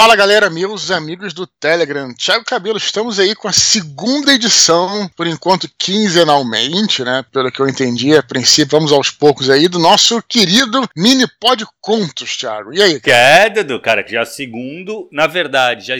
Fala galera, meus amigos do Telegram. Thiago Cabelo, estamos aí com a segunda edição, por enquanto quinzenalmente, né? Pelo que eu entendi, a princípio, vamos aos poucos aí, do nosso querido Mini Pod Contos, Thiago. E aí? Que é, Dudu, cara, já segundo, na verdade, já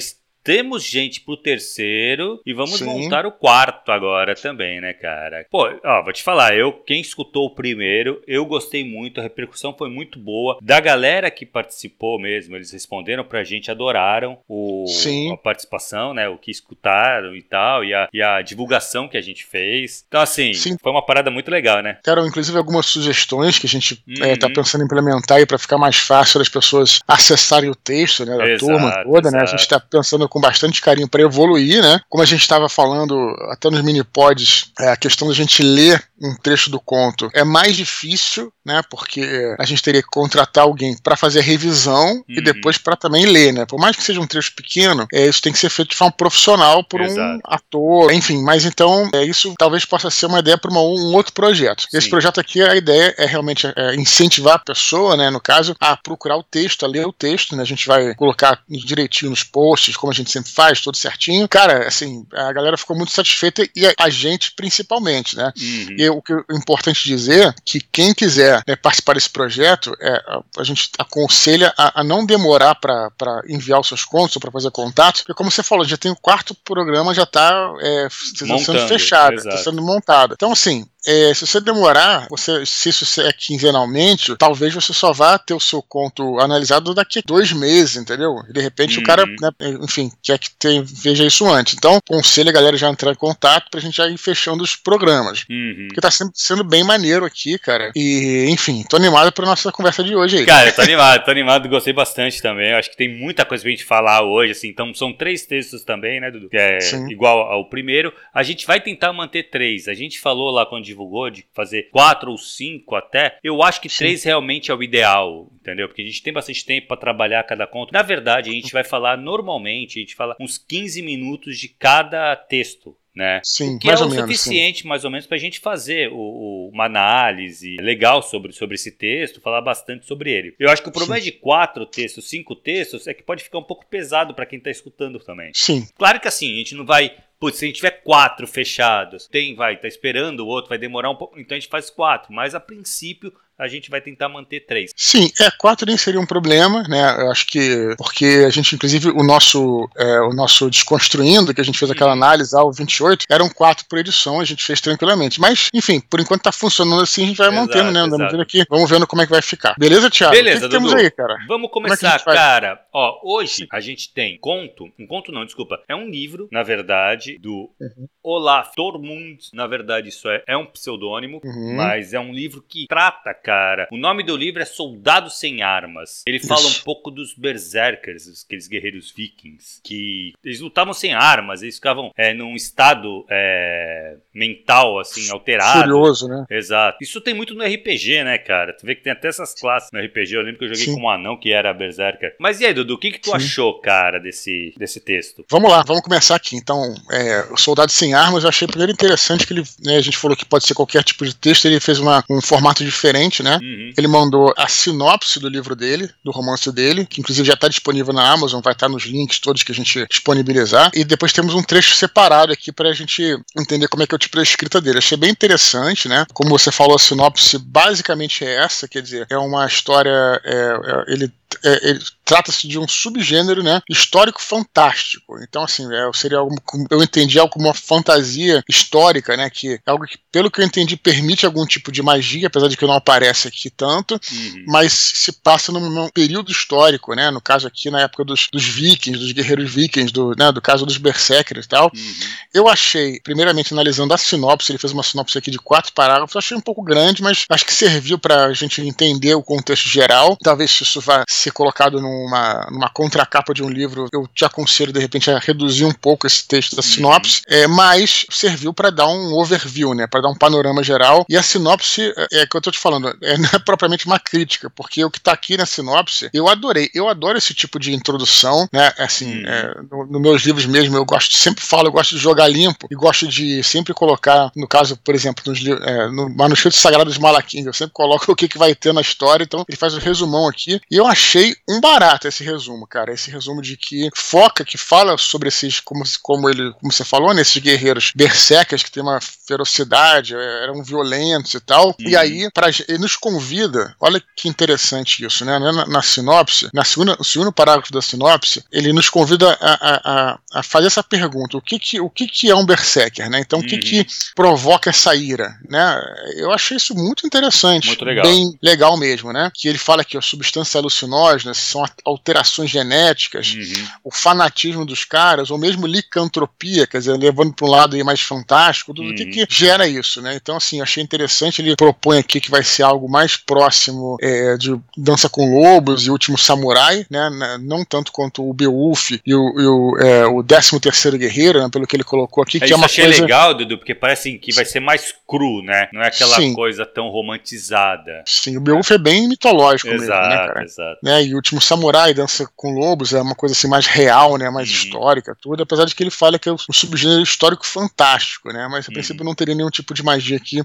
temos gente pro terceiro e vamos Sim. montar o quarto agora também, né, cara? Pô, ó, vou te falar, eu, quem escutou o primeiro, eu gostei muito, a repercussão foi muito boa. Da galera que participou mesmo, eles responderam pra gente, adoraram o, a participação, né, o que escutaram e tal, e a, e a divulgação que a gente fez. Então, assim, Sim. foi uma parada muito legal, né? Quero, inclusive, algumas sugestões que a gente uhum. é, tá uhum. pensando em implementar aí pra ficar mais fácil das pessoas acessarem o texto, né, da exato, turma toda, exato. né? A gente tá pensando com com bastante carinho para evoluir, né? Como a gente estava falando até nos mini pods, é, a questão da gente ler um trecho do conto é mais difícil, né? Porque a gente teria que contratar alguém para fazer a revisão uhum. e depois para também ler, né? Por mais que seja um trecho pequeno, é, isso tem que ser feito de forma profissional por Exato. um ator, enfim. Mas então, é, isso talvez possa ser uma ideia para um outro projeto. Sim. Esse projeto aqui, a ideia é realmente é, incentivar a pessoa, né? No caso, a procurar o texto, a ler o texto, né? A gente vai colocar direitinho nos posts, como a gente sempre faz, tudo certinho. Cara, assim, a galera ficou muito satisfeita e a, gente principalmente, né? Uhum. E o que é importante dizer que quem quiser né, participar desse projeto, é, a, a gente aconselha a, a não demorar para enviar os seus contos ou para fazer contato, porque como você falou, já tem o quarto programa, já está é, sendo fechado, está sendo montado. Então, assim, é, se você demorar, você, se isso é quinzenalmente, talvez você só vá ter o seu conto analisado daqui a dois meses, entendeu? De repente o cara, uhum. né, enfim, quer que tem, veja isso antes. Então, conselho a galera já entrar em contato pra gente já ir fechando os programas. Uhum. Porque tá sendo, sendo bem maneiro aqui, cara. E, enfim, tô animado pra nossa conversa de hoje aí. Cara, eu tô animado, tô animado, gostei bastante também. Eu acho que tem muita coisa pra gente falar hoje, assim. Então, são três textos também, né, Dudu? Que é Sim. igual ao primeiro. A gente vai tentar manter três. A gente falou lá quando divulgou de fazer quatro ou cinco até, eu acho que Sim. três realmente é o ideal, entendeu? Porque a gente tem bastante tempo para trabalhar cada conto. Na verdade, a gente vai falar normalmente, a gente fala uns 15 minutos de cada texto né? Sim, que é o suficiente, sim. mais ou menos, para a gente fazer o, o, uma análise legal sobre, sobre esse texto, falar bastante sobre ele. Eu acho que o problema sim. de quatro textos, cinco textos, é que pode ficar um pouco pesado para quem está escutando também. Sim. Claro que assim, a gente não vai Putz, se a gente tiver quatro fechados, tem, vai, tá esperando o outro, vai demorar um pouco, então a gente faz quatro. Mas a princípio a gente vai tentar manter três. Sim, é, quatro nem seria um problema, né? Eu acho que. Porque a gente, inclusive, o nosso, é, o nosso Desconstruindo, que a gente fez aquela análise ao 28, eram quatro por edição, a gente fez tranquilamente. Mas, enfim, por enquanto tá funcionando assim, a gente vai exato, mantendo, né? Andando exato. aqui, vamos vendo como é que vai ficar. Beleza, Thiago? Beleza, o que, que temos aí, cara? Vamos é começar, é cara. Ó, hoje Sim. a gente tem conto, um conto não, desculpa, é um livro, na verdade, do uhum. Olaf Tormund. Na verdade, isso é, é um pseudônimo, uhum. mas é um livro que trata, cara. O nome do livro é Soldados Sem Armas. Ele fala um pouco dos berserkers, aqueles guerreiros vikings, que eles lutavam sem armas, eles ficavam é, num estado é, mental, assim, alterado. Furioso, né? Exato. Isso tem muito no RPG, né, cara? Tu vê que tem até essas classes no RPG. Eu lembro que eu joguei Sim. com um anão que era berserker. Mas e aí, Dudu, o que, que tu Sim. achou, cara, desse, desse texto? Vamos lá, vamos começar aqui. Então, é, o Soldado Sem Armas, eu achei primeiro interessante que ele, né, a gente falou que pode ser qualquer tipo de texto, ele fez uma, um formato diferente, né? Uhum. Uhum. Ele mandou a sinopse do livro dele, do romance dele, que inclusive já está disponível na Amazon, vai estar tá nos links todos que a gente disponibilizar. E depois temos um trecho separado aqui para a gente entender como é que é o tipo de escrita dele. Achei bem interessante, né? Como você falou, a sinopse basicamente é essa, quer dizer, é uma história. É, é, ele é, trata-se de um subgênero, né, histórico fantástico. Então, assim, é, seria algo, eu entendi algo como uma fantasia histórica, né, que é algo que, pelo que eu entendi, permite algum tipo de magia, apesar de que não aparece aqui tanto, uhum. mas se passa num, num, período histórico, né, no caso aqui na época dos, dos vikings, dos guerreiros vikings, do, né, do caso dos berserkers e tal. Uhum. Eu achei, primeiramente analisando a sinopse, ele fez uma sinopse aqui de quatro parágrafos, achei um pouco grande, mas acho que serviu para a gente entender o contexto geral. Talvez isso vá ser colocado numa, numa contracapa de um livro, eu te aconselho de repente a reduzir um pouco esse texto da sinopse, uhum. é, mas serviu para dar um overview, né, para dar um panorama geral. E a sinopse é, é que eu tô te falando, é, não é propriamente uma crítica, porque o que tá aqui na sinopse, eu adorei. Eu adoro esse tipo de introdução, né? Assim, uhum. é, nos no meus livros mesmo, eu gosto, sempre falo, eu gosto de jogar limpo e gosto de sempre colocar, no caso, por exemplo, nos, é, no manuscrito sagrado de Malaquim, eu sempre coloco o que, que vai ter na história, então ele faz o um resumão aqui. E eu achei achei um barato esse resumo, cara. Esse resumo de que foca, que fala sobre esses, como, como ele, como você falou, nesses né, guerreiros berserkers que tem uma ferocidade, é, eram violentos e tal. Uhum. E aí, pra, ele nos convida, olha que interessante isso, né? Na, na sinopse, na segunda, no segundo parágrafo da sinopse, ele nos convida a, a, a fazer essa pergunta: o que, que, o que, que é um berserker, né? Então, o que, que uhum. provoca essa ira, né? Eu achei isso muito interessante. Muito legal. Bem legal mesmo, né? Que ele fala que a substância alucinógena são alterações genéticas, uhum. o fanatismo dos caras, ou mesmo licantropia, quer dizer, levando para um lado aí mais fantástico, tudo uhum. que, que gera isso, né? Então, assim, achei interessante. Ele propõe aqui que vai ser algo mais próximo é, de Dança com Lobos e Último Samurai, né? Não tanto quanto o Beowulf e o, e o, é, o 13 terceiro Guerreiro, né? Pelo que ele colocou aqui, é, que é uma achei coisa... legal, Dudu, porque parece que vai ser mais cru, né? Não é aquela Sim. coisa tão romantizada. Sim, o Beowulf é bem mitológico exato, mesmo, né, cara? Exato. Né? E o Último Samurai, Dança com Lobos, é uma coisa assim mais real, né? Mais uhum. histórica, tudo. Apesar de que ele fala que é um subgênero histórico fantástico, né? Mas a uhum. princípio não teria nenhum tipo de magia aqui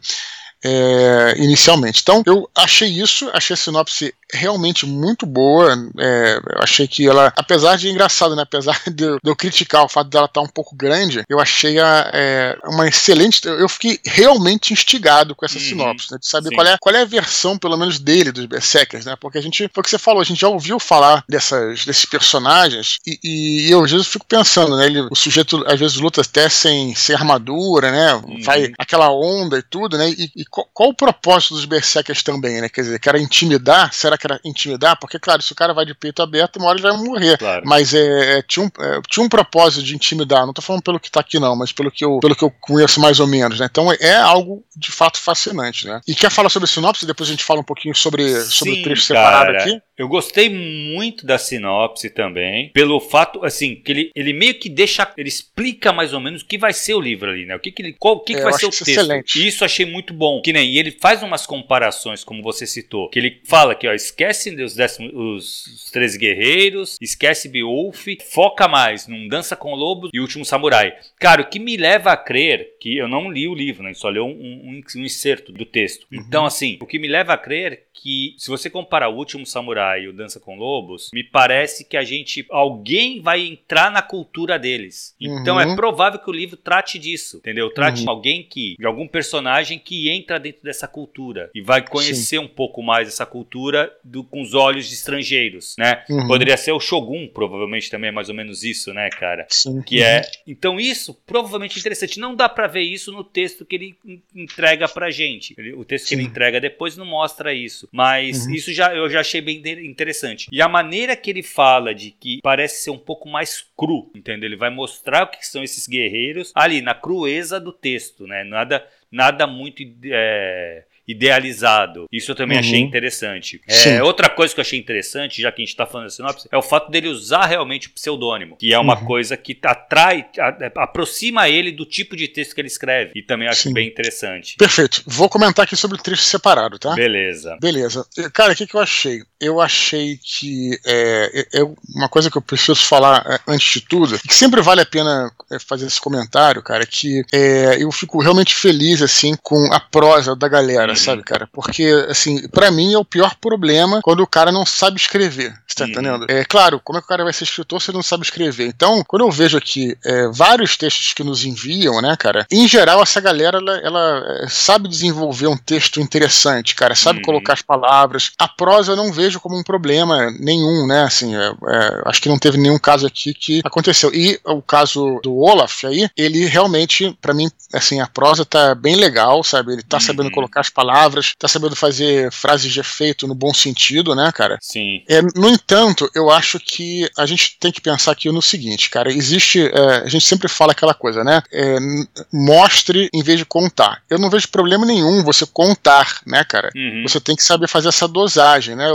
é, inicialmente. Então, eu achei isso, achei a sinopse realmente muito boa. É, eu achei que ela, apesar de engraçado, né? Apesar de, de eu criticar o fato dela estar tá um pouco grande, eu achei a, é, uma excelente. Eu fiquei realmente instigado com essa uhum. sinopse, né, de saber qual é, qual é a versão, pelo menos, dele, dos Berserkers, né? Porque a gente, foi o que você falou, a gente já ouviu falar dessas, desses personagens e, e eu às vezes fico pensando, né? Ele, o sujeito às vezes luta até sem, sem armadura, né? Uhum. Vai aquela onda e tudo, né? E, e qual, qual, o propósito dos Berserkers também, né? Quer dizer, que era intimidar? Será que era intimidar, porque, claro, se o cara vai de peito aberto, uma hora ele vai morrer. Claro. Mas é, é, tinha, um, é, tinha um propósito de intimidar, não tô falando pelo que tá aqui, não, mas pelo que eu, pelo que eu conheço mais ou menos, né? Então é algo de fato fascinante, né? E quer falar sobre sinopse? Depois a gente fala um pouquinho sobre, sobre o trecho separado aqui. Eu gostei muito da sinopse também, pelo fato, assim, que ele, ele meio que deixa, ele explica mais ou menos o que vai ser o livro ali, né? O que, que ele, qual, o que, é, que vai ser o texto. Excelente. Isso achei muito bom. Que nem, e ele faz umas comparações, como você citou, que ele fala que, ó, esquece os, décimos, os, os três guerreiros, esquece Beowulf, foca mais num Dança com Lobos e Último Samurai. Cara, o que me leva a crer, que eu não li o livro, né? Só li um, um, um inserto do texto. Uhum. Então, assim, o que me leva a crer que, se você comparar o Último Samurai e o Dança com Lobos, me parece que a gente, alguém vai entrar na cultura deles. Então, é uhum. é provável que o livro trate disso, entendeu? Trate uhum. alguém que, de algum personagem que entra dentro dessa cultura e vai conhecer Sim. um pouco mais essa cultura do, com os olhos de estrangeiros, né? Uhum. Poderia ser o Shogun, provavelmente também é mais ou menos isso, né, cara? Sim. Que é, uhum. então isso provavelmente interessante. Não dá para ver isso no texto que ele entrega pra gente. O texto Sim. que ele entrega depois não mostra isso, mas uhum. isso já eu já achei bem interessante. E a maneira que ele fala de que parece ser um pouco mais cru, entendeu? Ele vai mostrar o que são esses guerreiros ali na crueza do texto, né? Nada nada muito é, idealizado. Isso eu também uhum. achei interessante. É, outra coisa que eu achei interessante, já que a gente está falando da sinopse, é o fato dele usar realmente o pseudônimo, que é uma uhum. coisa que atrai, aproxima ele do tipo de texto que ele escreve. E também acho Sim. bem interessante. Perfeito. Vou comentar aqui sobre o trecho separado, tá? Beleza. Beleza. Cara, o que, que eu achei? Eu achei que é, é, é uma coisa que eu preciso falar é, antes de tudo, que sempre vale a pena é, fazer esse comentário, cara, que é, eu fico realmente feliz assim com a prosa da galera sabe, cara? Porque, assim, para mim é o pior problema quando o cara não sabe escrever. Você tá uhum. entendendo? É claro, como é que o cara vai ser escritor se ele não sabe escrever? Então, quando eu vejo aqui é, vários textos que nos enviam, né, cara? Em geral, essa galera, ela, ela é, sabe desenvolver um texto interessante, cara, sabe uhum. colocar as palavras. A prosa eu não vejo como um problema nenhum, né? Assim, é, é, acho que não teve nenhum caso aqui que aconteceu. E o caso do Olaf aí, ele realmente, para mim, assim, a prosa tá bem legal, sabe? Ele tá uhum. sabendo colocar as palavras, tá sabendo fazer frases de efeito no bom sentido, né, cara? Sim. É, no entanto, eu acho que a gente tem que pensar aqui no seguinte, cara, existe, é, a gente sempre fala aquela coisa, né? É, mostre em vez de contar. Eu não vejo problema nenhum você contar, né, cara? Uhum. Você tem que saber fazer essa dosagem, né?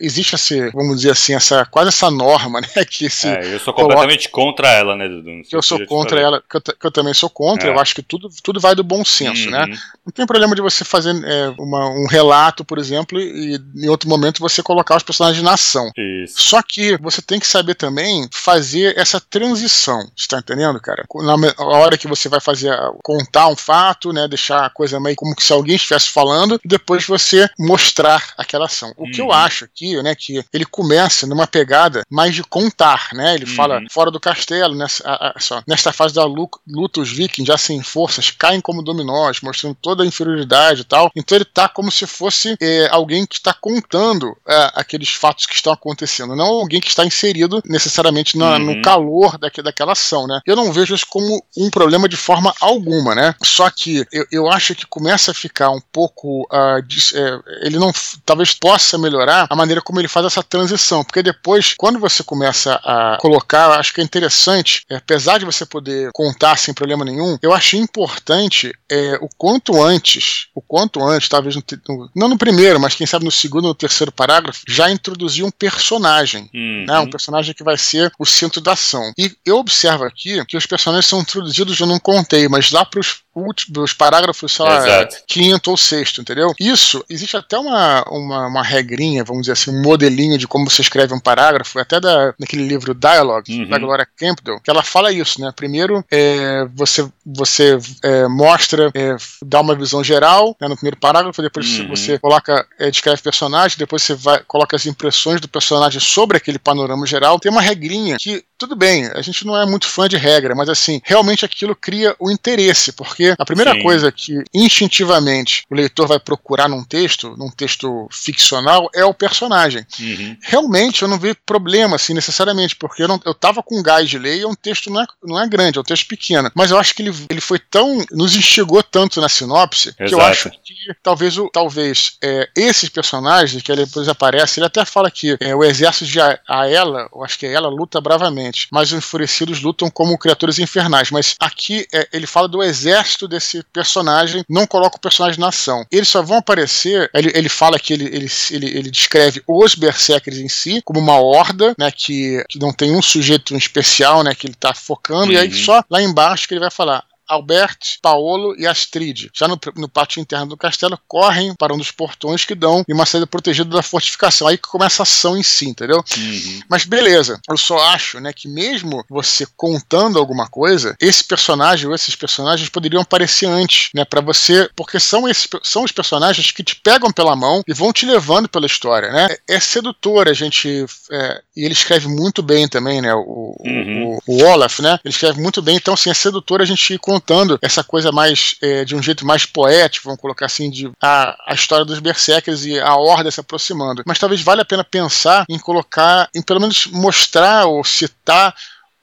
Existe esse, vamos dizer assim, essa quase essa norma, né? Que se é, eu sou completamente coloca... contra ela, né, Dudu? Eu sou contra ela, que eu, que eu, também sou contra. É. Eu acho que tudo, tudo vai do bom senso, né? uhum. né? Não tem problema de você fazer é, uma, um relato, por exemplo, e em outro momento você colocar os personagens na ação. Isso. Só que você tem que saber também fazer essa transição, está entendendo, cara? Na hora que você vai fazer contar um fato, né, deixar a coisa meio como se alguém estivesse falando, e depois você mostrar aquela ação. O que eu uhum. acho aqui, né, que ele começa numa pegada mais de contar, né? Ele fala uhum. fora do castelo, nessa, a, a, só, nesta fase da luta, os vikings já sem forças caem como dominós, mostrando toda a inferioridade e tal. Então ele tá como se fosse é, alguém que está contando é, aqueles fatos que estão acontecendo, não alguém que está inserido necessariamente na, uhum. no calor daque, daquela ação, né? Eu não vejo isso como um problema de forma alguma, né? Só que eu, eu acho que começa a ficar um pouco. Uh, de, é, ele não. Talvez possa melhorar a maneira como ele faz essa transição, porque depois, quando você começa a colocar, acho que é interessante, é, apesar de você poder contar sem problema nenhum, eu achei importante é, o quanto antes, o quanto antes, talvez no, no, não no primeiro, mas quem sabe no segundo ou terceiro parágrafo, já introduzir um personagem, uhum. né, um personagem que vai ser o centro da ação. E eu observo aqui que os personagens são introduzidos, eu não contei, mas lá para os últimos parágrafos, sei lá, quinto ou sexto, entendeu? Isso, existe até uma, uma, uma, regrinha, vamos dizer assim, um modelinho de como você escreve um parágrafo, até da, naquele livro Dialogue, uhum. da Gloria Campbell, que ela fala isso, né? Primeiro, é, você, você é, mostra, é, dá uma visão geral né, no primeiro parágrafo, depois uhum. você coloca, é, descreve personagem, depois você vai, coloca as impressões do personagem sobre aquele panorama geral. Tem uma regrinha que tudo bem, a gente não é muito fã de regra, mas assim, realmente aquilo cria o interesse, porque a primeira Sim. coisa que instintivamente o leitor vai procurar num texto, num texto ficcional, é o personagem. Uhum. Realmente eu não vi problema, assim, necessariamente, porque eu, não, eu tava com gás de ler e é um texto não é, não é grande, é um texto pequeno, mas eu acho que ele, ele foi tão, nos instigou tanto na sinopse, Exato. que eu acho que talvez, o, talvez é, esses personagens que ele depois aparece, ele até fala que é, o exército de Aela, eu acho que é ela, luta bravamente mas os enfurecidos lutam como criaturas infernais. Mas aqui é, ele fala do exército desse personagem, não coloca o personagem na ação. Eles só vão aparecer, ele, ele fala que ele, ele, ele, ele descreve os berserkers em si como uma horda, né, que, que não tem um sujeito especial, né, que ele está focando, uhum. e aí uhum. só lá embaixo que ele vai falar Albert, Paolo e Astrid, já no, no, pátio interno do castelo, correm para um dos portões que dão em uma saída protegida da fortificação. Aí que começa a ação em si, entendeu? Uhum. Mas beleza, eu só acho né, que mesmo você contando alguma coisa, esse personagem ou esses personagens poderiam aparecer antes, né? Para você. Porque são, esses, são os personagens que te pegam pela mão e vão te levando pela história, né? É, é sedutor a gente. É, e ele escreve muito bem também, né? O, uhum. o, o, Olaf, né? Ele escreve muito bem, então assim, é sedutor a gente ir contando essa coisa mais é, de um jeito mais poético, vamos colocar assim, de a, a história dos berserkers e a horda se aproximando. Mas talvez valha a pena pensar em colocar, em pelo menos mostrar ou citar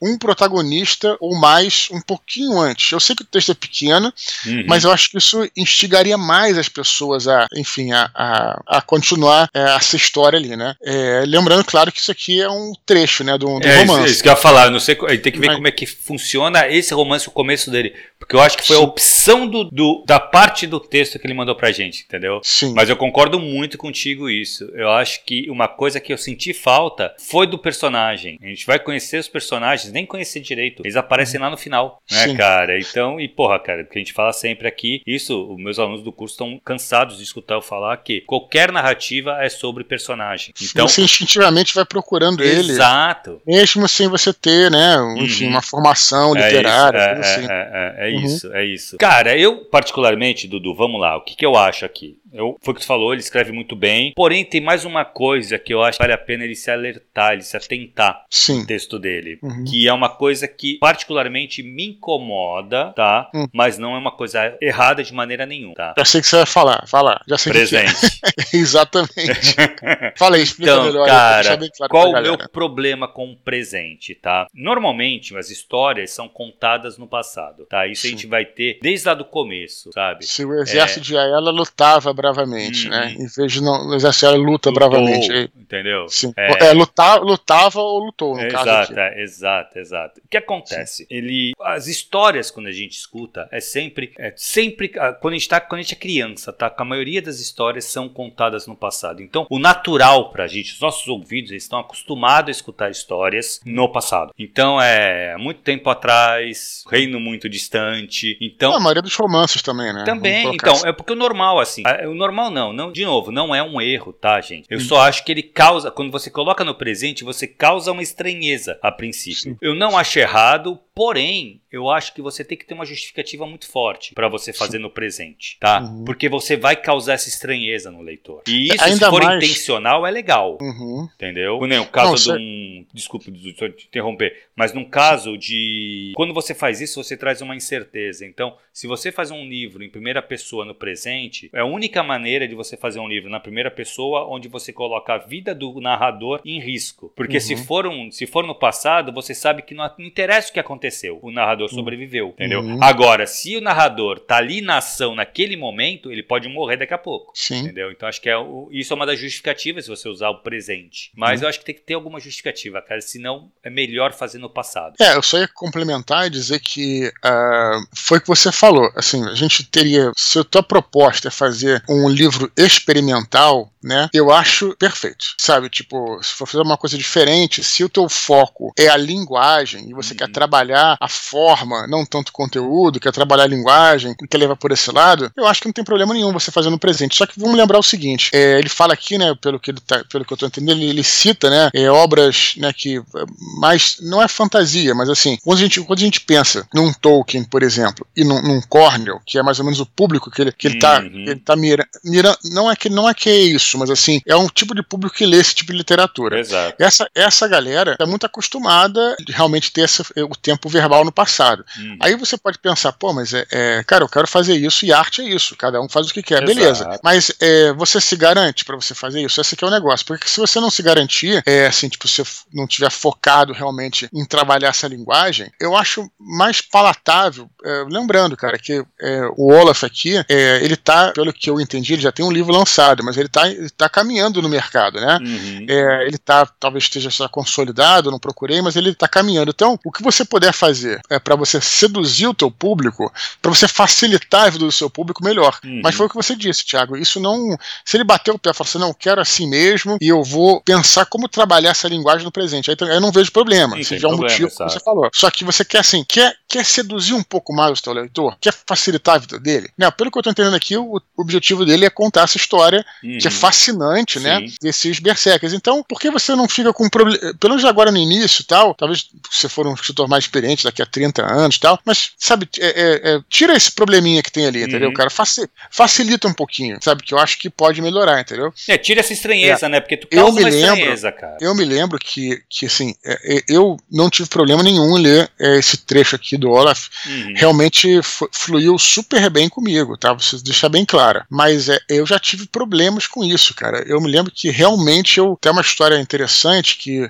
um protagonista ou mais um pouquinho antes. Eu sei que o texto é pequeno, uhum. mas eu acho que isso instigaria mais as pessoas a, enfim, a, a, a continuar é, essa história ali, né? É, lembrando, claro, que isso aqui é um trecho, né, do, do é, romance. Isso, isso que eu ia falar, não sei, tem que ver mas... como é que funciona esse romance, o começo dele, porque eu acho que foi Sim. a opção do, do, da parte do texto que ele mandou pra gente, entendeu? Sim. Mas eu concordo muito contigo isso. Eu acho que uma coisa que eu senti falta foi do personagem. A gente vai conhecer os personagens nem conhecer direito. Eles aparecem lá no final, né, Sim. cara? Então, e porra, cara, que a gente fala sempre aqui, isso, os meus alunos do curso estão cansados de escutar eu falar que qualquer narrativa é sobre personagem. Então, você instintivamente vai procurando exato. ele. Exato. Mesmo sem você ter, né, enfim, uhum. uma formação é literária. É, isso, é, assim. é, é, é uhum. isso, é isso. Cara, eu particularmente, Dudu, vamos lá, o que, que eu acho aqui? Eu, foi o que tu falou, ele escreve muito bem. Porém, tem mais uma coisa que eu acho que vale a pena ele se alertar, ele se atentar Sim. no texto dele. Uhum. Que é uma coisa que particularmente me incomoda, tá? Uhum. Mas não é uma coisa errada de maneira nenhuma, tá? Já sei que você vai falar, falar. Já sei Presente. Que é. Exatamente. Falei, explica então, melhor. Cara, claro qual o meu problema com o presente, tá? Normalmente, as histórias são contadas no passado, tá? Isso Sim. a gente vai ter desde lá do começo, sabe? Se o exército é... de Ayala lutava bravamente, né? uhum. né? Em vez de não exercer luta Lutou, bravamente. Entendeu? Sim. É, é lutar, lutava ou lutou, no exato, caso aqui. É, exato. Exato, exato. O que acontece? Sim. Ele, as histórias quando a gente escuta é sempre, é sempre ah, quando a gente tá, quando a gente é criança, tá? A maioria das histórias são contadas no passado. Então, o natural pra gente, os nossos ouvidos eles estão acostumados a escutar histórias no passado. Então, é muito tempo atrás, reino muito distante. Então, a maioria dos romances também, né? Também. Então, assim. é porque o normal assim, o normal não, não, de novo, não é um erro, tá, gente? Eu só acho que ele causa, quando você coloca no presente, você causa uma estranheza a princípio. Sim. Eu não acho errado, porém, eu acho que você tem que ter uma justificativa muito forte para você fazer no presente, tá? Uhum. Porque você vai causar essa estranheza no leitor. E isso, Ainda se for mais... intencional, é legal. Uhum. Entendeu? Nem o caso Não, de um. Desculpa te interromper, mas num caso de. Quando você faz isso, você traz uma incerteza. Então, se você faz um livro em primeira pessoa no presente, é a única maneira de você fazer um livro na primeira pessoa onde você coloca a vida do narrador em risco. Porque uhum. se, for um, se for no passado, você sabe que não, não interessa o que aconteceu. O narrador narrador sobreviveu, entendeu? Uhum. Agora, se o narrador tá ali na ação naquele momento, ele pode morrer daqui a pouco. Sim. Entendeu? Então acho que é o, isso é uma das justificativas se você usar o presente. Mas uhum. eu acho que tem que ter alguma justificativa, cara. Senão é melhor fazer no passado. É, eu só ia complementar e dizer que uh, foi o que você falou. Assim, a gente teria. Se a tua proposta é fazer um livro experimental, né? Eu acho perfeito. Sabe, tipo, se for fazer uma coisa diferente, se o teu foco é a linguagem e você uhum. quer trabalhar a forma, não tanto conteúdo, quer trabalhar a linguagem, quer levar por esse lado, eu acho que não tem problema nenhum você fazer no presente. Só que vamos lembrar o seguinte: é, ele fala aqui, né, pelo que, ele tá, pelo que eu tô entendendo, ele, ele cita, né, é, obras, né, que é, mais não é fantasia, mas assim, quando a gente, quando a gente pensa num Tolkien, por exemplo, e num, num Cornell, que é mais ou menos o público que ele, que ele tá, uhum. ele tá mirando, mira, não é que não é que é isso, mas assim, é um tipo de público que lê esse tipo de literatura. Exato. Essa, essa galera é muito acostumada de realmente ter esse, o tempo verbal no passado. Uhum. Aí você pode pensar, pô, mas é, é, cara, eu quero fazer isso e arte é isso, cada um faz o que quer, Exato. beleza. Mas é, você se garante para você fazer isso? Esse aqui é o negócio, porque se você não se garantir, é assim, tipo, se você não tiver focado realmente em trabalhar essa linguagem, eu acho mais palatável, é, lembrando, cara, que é, o Olaf aqui, é, ele tá, pelo que eu entendi, ele já tem um livro lançado, mas ele tá, ele tá caminhando no mercado, né? Uhum. É, ele tá, talvez esteja já consolidado, não procurei, mas ele tá caminhando. Então, o que você puder fazer é para você seduzir o teu público, para você facilitar a vida do seu público melhor. Uhum. Mas foi o que você disse, Thiago. Isso não. Se ele bater o pé e falar assim, não, quero assim mesmo, e eu vou pensar como trabalhar essa linguagem no presente. Aí eu não vejo problema. Sim, seja um motivo que você falou. Só que você quer assim, quer, quer seduzir um pouco mais o teu leitor, quer facilitar a vida dele. Né? Pelo que eu tô entendendo aqui, o objetivo dele é contar essa história uhum. que é fascinante, né? Sim. né? Desses berserkers. Então, por que você não fica com problema? Pelo menos agora no início tal, talvez você for um escritor mais experiente daqui a 30 anos tal, mas, sabe, é, é, é, tira esse probleminha que tem ali, entendeu, uhum. cara? Faci, facilita um pouquinho, sabe? Que eu acho que pode melhorar, entendeu? É, tira essa estranheza, é. né? Porque tu causa eu me lembro, estranheza, cara. Eu me lembro que, que assim, é, eu não tive problema nenhum em ler esse trecho aqui do Olaf. Uhum. Realmente fluiu super bem comigo, tá? Preciso deixar bem claro. Mas eu já tive problemas com isso, cara. Eu me lembro que realmente eu. Tem uma história interessante que,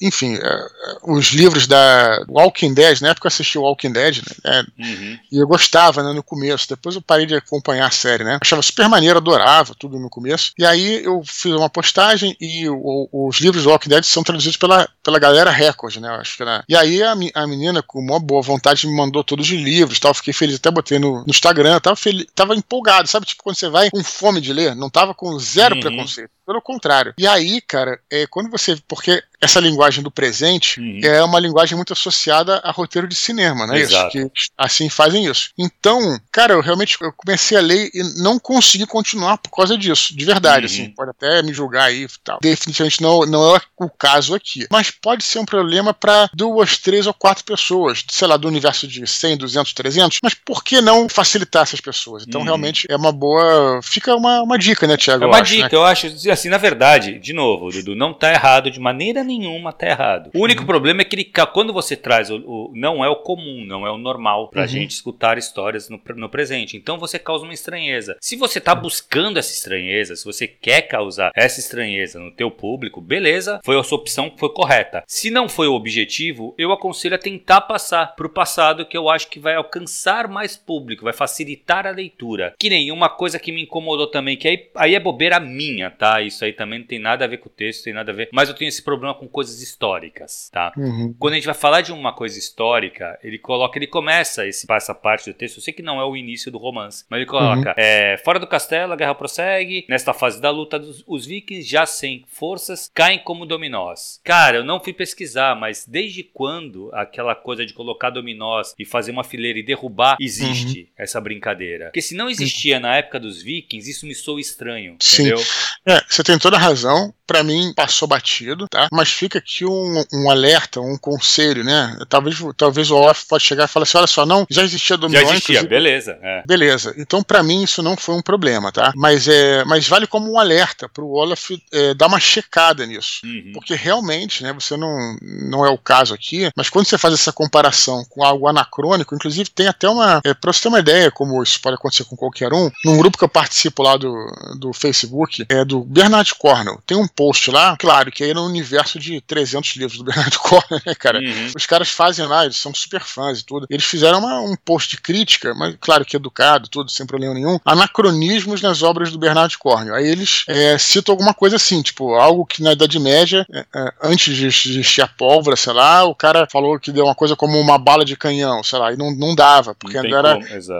enfim, os livros da Walking Dead, na época eu assisti o Walking Dead, né? Uhum. E eu gostava, né, no começo. Depois eu parei de acompanhar a série, né? Achava super maneiro, adorava tudo no começo. E aí eu fiz uma postagem e o, os livros do Walking Dead são traduzidos pela, pela galera Record, né? Acho que era. E aí a, a menina, com uma boa vontade, me mandou todos os livros tal. Fiquei feliz, até botei no, no Instagram. Tava, feliz, tava empolgado, sabe? Tipo, quando você vai com fome de ler, não tava com zero uhum. preconceito. Pelo contrário. E aí, cara, é, quando você. Porque essa linguagem do presente uhum. é uma linguagem muito associada a roteiro de cinema, né? Isso, que assim fazem isso. Então, cara, eu realmente eu comecei a ler e não consegui continuar por causa disso, de verdade, uhum. assim. Pode até me julgar aí e tal. Definitivamente não, não é o caso aqui. Mas pode ser um problema para duas, três ou quatro pessoas, sei lá, do universo de 100, 200, 300. Mas por que não facilitar essas pessoas? Então, uhum. realmente é uma boa. Fica uma, uma dica, né, Tiago? É uma acho, dica, né? eu acho. Assim, na verdade, de novo, Dudu, não tá errado de maneira nenhuma tá errado. O único uhum. problema é que ele, quando você traz o, o, não é o comum, não é o normal pra uhum. gente escutar histórias no, no presente. Então você causa uma estranheza. Se você tá buscando essa estranheza, se você quer causar essa estranheza no teu público, beleza, foi a sua opção foi correta. Se não foi o objetivo, eu aconselho a tentar passar pro passado que eu acho que vai alcançar mais público, vai facilitar a leitura. Que nenhuma coisa que me incomodou também, que aí, aí é bobeira minha, tá? Isso aí também não tem nada a ver com o texto, tem nada a ver. Mas eu tenho esse problema com coisas históricas, tá? Uhum. Quando a gente vai falar de uma coisa histórica, ele coloca, ele começa esse, essa parte do texto, eu sei que não é o início do romance, mas ele coloca, uhum. é, fora do castelo, a guerra prossegue, nesta fase da luta, os vikings já sem forças caem como dominós. Cara, eu não fui pesquisar, mas desde quando aquela coisa de colocar dominós e fazer uma fileira e derrubar existe uhum. essa brincadeira? Porque se não existia na época dos vikings, isso me soa estranho, Sim. entendeu? É, você tem toda a razão para mim passou batido, tá? Mas fica aqui um, um, alerta, um conselho, né? Talvez, talvez o Olaf pode chegar e falar assim, olha só, não, já existia dominó. Já existia, beleza. É. Beleza. Então para mim isso não foi um problema, tá? Mas é, mas vale como um alerta para o Olaf é, dar uma checada nisso, uhum. porque realmente, né? Você não não é o caso aqui, mas quando você faz essa comparação com algo anacrônico, inclusive tem até uma, é, para você ter uma ideia como isso pode acontecer com qualquer um, num grupo que eu participo lá do, do Facebook, é do Bernard Cornell, tem um post lá, claro que aí no universo de 300 livros do Bernardo Cornell, né, cara? Uhum. Os caras fazem lá, eles são super fãs e tudo. Eles fizeram uma, um post de crítica, mas claro que educado, tudo, sem problema nenhum, anacronismos nas obras do Bernardo Cornell. Aí eles é, citam alguma coisa assim, tipo, algo que na Idade Média, é, é, antes de existir a pólvora, sei lá, o cara falou que deu uma coisa como uma bala de canhão, sei lá, e não, não dava, porque ainda era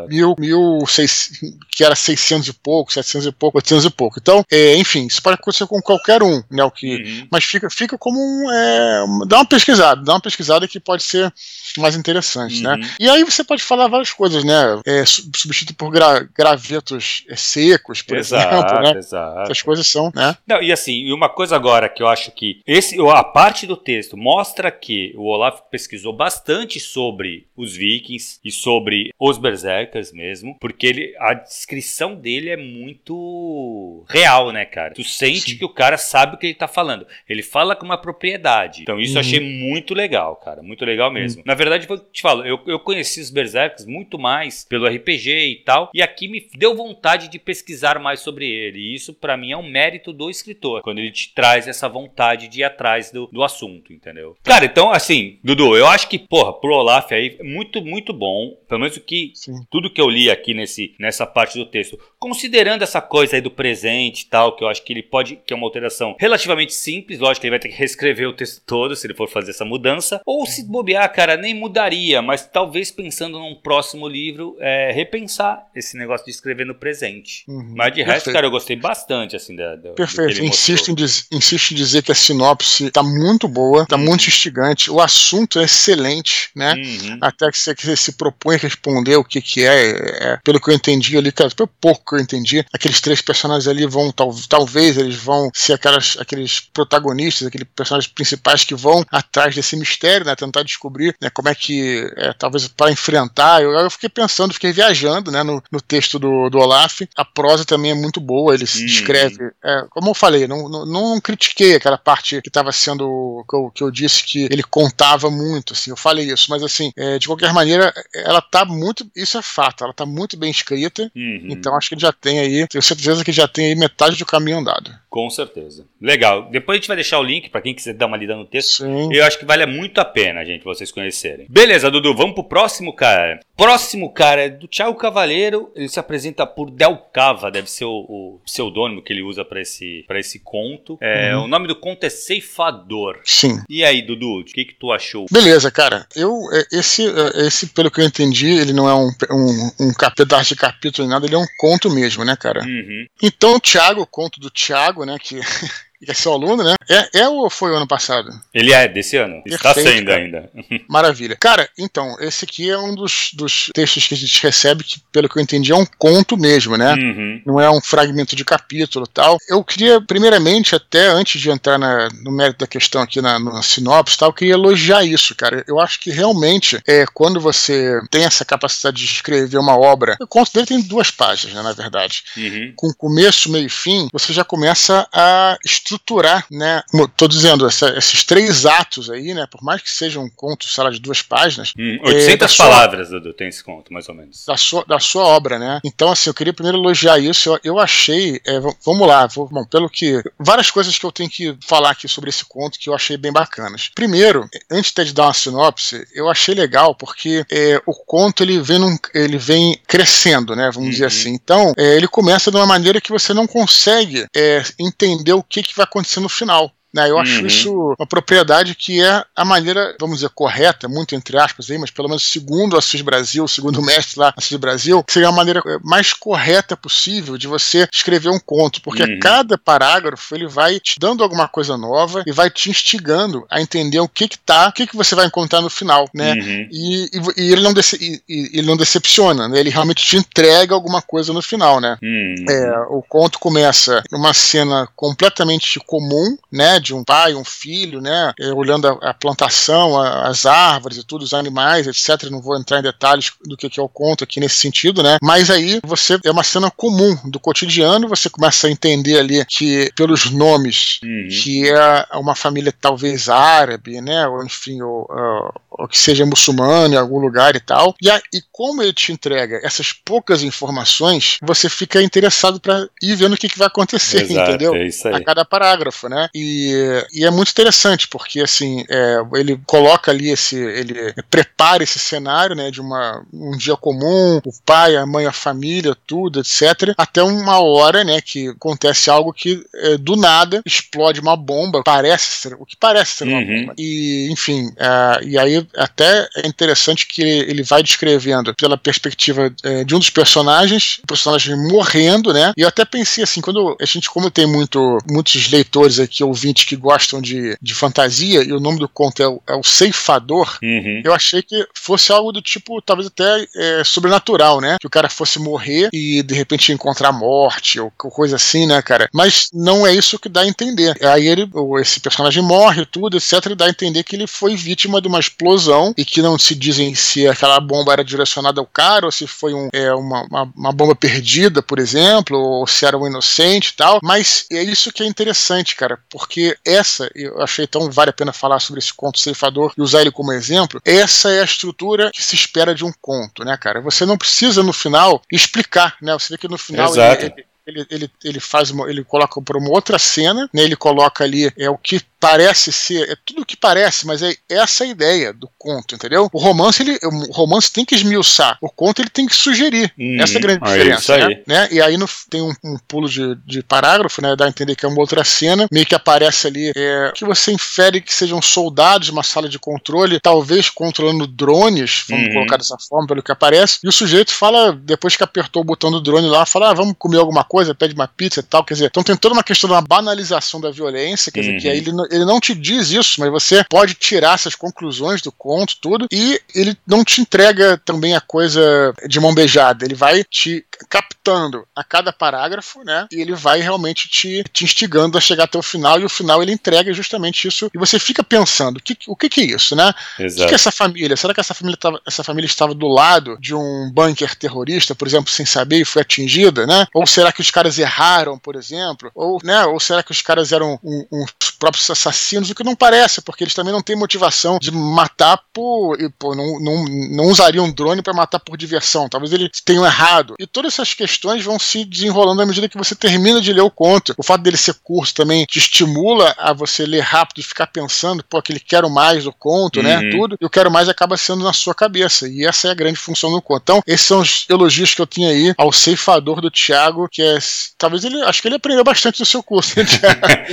mil, mil seis, que era 600 e pouco, 700 e pouco, 800 e pouco. Então, é, enfim, isso pode acontecer com qualquer um, né? O que, uhum. Mas fica, fica como um. É, dá uma pesquisada, dá uma pesquisada que pode ser mais interessante, né? uhum. né? E aí você pode falar várias coisas, né? É, substituir por gra, gravetos é, secos, por exato, exemplo, né? Exato. Essas coisas são, né? Não, e assim, e uma coisa agora que eu acho que esse, a parte do texto mostra que o Olaf pesquisou bastante sobre os vikings e sobre os berserkers mesmo, porque ele, a descrição dele é muito real, né, cara? Tu sente Sim. que o cara sabe o que ele tá falando. Ele fala com uma propriedade. Então isso uhum. eu achei muito legal, cara. Muito legal mesmo. Uhum. Na verdade, eu te falo, eu, eu conheci os Berserkers muito mais pelo RPG e tal. E aqui me deu vontade de pesquisar mais sobre ele. E isso, para mim, é um mérito do escritor. Quando ele te traz essa vontade de ir atrás do, do assunto, entendeu? Cara, então, assim, Dudu, eu acho que, porra, pro Olaf aí, muito, muito bom. Pelo menos o que. Sim. Tudo que eu li aqui nesse, nessa parte do texto. Considerando essa coisa aí do presente e tal, que eu acho que ele pode. que é uma alteração relativamente simples, lógico que ele vai ter que reescrever o texto todo se ele for fazer essa mudança, ou se bobear, cara, nem mudaria, mas talvez pensando num próximo livro, é, repensar esse negócio de escrever no presente. Uhum, mas de resto, perfeito. cara, eu gostei bastante, assim, da, da Perfeito, insisto em, diz, insisto em dizer que a sinopse tá muito boa, tá uhum. muito instigante, o assunto é excelente, né? Uhum. Até que você, que você, se propõe a responder o que que é, é, pelo que eu entendi ali, cara, pelo pouco que eu entendi, aqueles três personagens ali vão, tal, talvez eles vão ser aquelas, aqueles protagonistas, aqueles personagens principais que vão atrás desse mistério, né, tentar descobrir né, como é que, é, talvez para enfrentar. Eu, eu, fiquei pensando, fiquei viajando né, no, no texto do, do, Olaf. A prosa também é muito boa, ele se descreve. É, como eu falei, não, não, não, critiquei aquela parte que estava sendo, que eu, que eu, disse que ele contava muito, assim, eu falei isso, mas assim, é, de qualquer maneira, ela tá muito, isso é fato, ela tá muito bem escrita, uhum. então acho que ele já tem aí, tenho certeza que já tem aí metade do caminho andado. Com certeza. Legal. Depois a gente vai deixar o link para quem quiser dar uma lida no texto. Sim. Eu acho que vale muito a pena, gente, vocês conhecerem. Beleza, Dudu, vamos pro próximo, cara. Próximo, cara, é do Thiago Cavaleiro. Ele se apresenta por Del Cava, deve ser o, o pseudônimo que ele usa para esse, pra esse conto. É, uhum. O nome do conto é Ceifador. Sim. E aí, Dudu, o que, que tu achou? Beleza, cara. Eu, é, esse, é, esse, pelo que eu entendi, ele não é um, um, um pedaço de capítulo nem nada, ele é um conto mesmo, né, cara? Uhum. Então, o Thiago, o conto do Thiago, né, que que é seu aluno, né? É, é ou foi o ano passado? Ele é desse ano. Perfeito, Está sendo cara. ainda. Maravilha. Cara, então, esse aqui é um dos, dos textos que a gente recebe que, pelo que eu entendi, é um conto mesmo, né? Uhum. Não é um fragmento de capítulo tal. Eu queria, primeiramente, até antes de entrar na, no mérito da questão aqui na, na sinopse tal, eu queria elogiar isso, cara. Eu acho que realmente, é, quando você tem essa capacidade de escrever uma obra, o conto dele tem duas páginas, né, na verdade. Uhum. Com começo, meio e fim, você já começa a estruturar, né? Como tô dizendo, essa, esses três atos aí, né? Por mais que seja um conto, sei lá, de duas páginas. Hum, 800 é, palavras, Dudu, tem esse conto, mais ou menos. Da sua, da sua obra, né? Então, assim, eu queria primeiro elogiar isso. Eu, eu achei, é, vamos lá, vou, bom, pelo que. Várias coisas que eu tenho que falar aqui sobre esse conto que eu achei bem bacanas. Primeiro, antes de dar uma sinopse, eu achei legal porque é, o conto ele vem, num, ele vem crescendo, né? Vamos uhum. dizer assim. Então, é, ele começa de uma maneira que você não consegue é, entender o que, que vai acontecer no final. Né? Eu acho uhum. isso uma propriedade que é a maneira, vamos dizer, correta, muito entre aspas aí, mas pelo menos segundo a Assis Brasil, segundo o mestre lá, Assis Brasil, seria a maneira mais correta possível de você escrever um conto, porque uhum. cada parágrafo ele vai te dando alguma coisa nova e vai te instigando a entender o que que tá, o que que você vai encontrar no final, né? Uhum. E, e, e, ele não e, ele não decepciona, né? Ele realmente te entrega alguma coisa no final, né? Uhum. É, o conto começa numa cena completamente comum, né? De um pai, um filho, né? É, olhando a, a plantação, a, as árvores e tudo, os animais, etc. Não vou entrar em detalhes do que, que o conto aqui nesse sentido, né? Mas aí você é uma cena comum do cotidiano, você começa a entender ali que pelos nomes uhum. que é uma família talvez árabe, né? Ou enfim, ou, ou que seja muçulmano em algum lugar e tal. E, a, e como ele te entrega essas poucas informações, você fica interessado para ir vendo o que, que vai acontecer, Exato, entendeu? É a cada parágrafo, né? E, e é muito interessante porque assim é, ele coloca ali esse, ele prepara esse cenário, né? De uma um dia comum, o pai, a mãe, a família, tudo, etc. Até uma hora, né? Que acontece algo que é, do nada explode uma bomba, parece ser o que parece ser uma uhum. bomba. E enfim, é, e aí até é interessante que ele, vai descrevendo pela perspectiva é, de um dos personagens, o personagem morrendo, né? E eu até pensei assim, quando a gente, como tem muito, muitos leitores aqui, ouvintes que gostam de, de fantasia, e o nome do conto é o, é o Ceifador, uhum. eu achei que fosse algo do tipo, talvez até é, sobrenatural, né? Que o cara fosse morrer e de repente encontrar morte ou coisa assim, né, cara? Mas não é isso que dá a entender. Aí ele, esse personagem morre, tudo, etc., dá a entender que ele foi vítima de uma explosão e que não se dizem se aquela bomba era direcionada ao cara ou se foi um, é, uma, uma, uma, bomba perdida, por exemplo, ou se era um inocente e tal. Mas é isso que é interessante, cara, porque essa, eu achei tão vale a pena falar sobre esse conto ceifador e usar ele como exemplo. Essa é a estrutura que se espera de um conto, né, cara? Você não precisa no final explicar, né? Você vê que no final ele, ele, ele, ele, ele faz uma, ele coloca para uma outra cena, né? Ele coloca ali é o que parece ser, é tudo o que parece, mas é essa a ideia do conto, entendeu? O romance, ele, o romance tem que esmiuçar, o conto ele tem que sugerir. Uhum, essa é a grande diferença, é né? né? E aí no, tem um, um pulo de, de, parágrafo, né? Dá a entender que é uma outra cena, meio que aparece ali é, que você infere que sejam soldados de uma sala de controle, talvez controlando drones, vamos uhum. colocar dessa forma, pelo que aparece, e o sujeito fala, depois que apertou o botão do drone lá, fala, ah, vamos comer alguma coisa, pede uma pizza e tal, quer dizer, então tem toda uma questão da banalização da violência, quer uhum. dizer, que aí ele, ele não te diz isso, mas você pode tirar essas conclusões do conto, tudo, e ele não te entrega também a coisa de mão beijada. Ele vai te captando a cada parágrafo, né? E ele vai realmente te, te instigando a chegar até o final, e o final ele entrega justamente isso. E você fica pensando: que, o que, que é isso, né? Exato. O que, que é essa família? Será que essa família, tava, essa família estava do lado de um bunker terrorista, por exemplo, sem saber e foi atingida, né? Ou será que os caras erraram, por exemplo? Ou, né? Ou será que os caras eram um, um próprios assassinos, o que não parece, porque eles também não têm motivação de matar por. E, pô, não, não, não usariam um drone para matar por diversão. Talvez eles tenham errado. E todas essas questões vão se desenrolando à medida que você termina de ler o conto. O fato dele ser curto também te estimula a você ler rápido e ficar pensando, pô, aquele quero mais do conto, né, uhum. né? Tudo. E o quero mais acaba sendo na sua cabeça. E essa é a grande função do conto. Então, esses são os elogios que eu tinha aí ao ceifador do Thiago, que é. Talvez ele. Acho que ele aprendeu bastante do seu curso, né?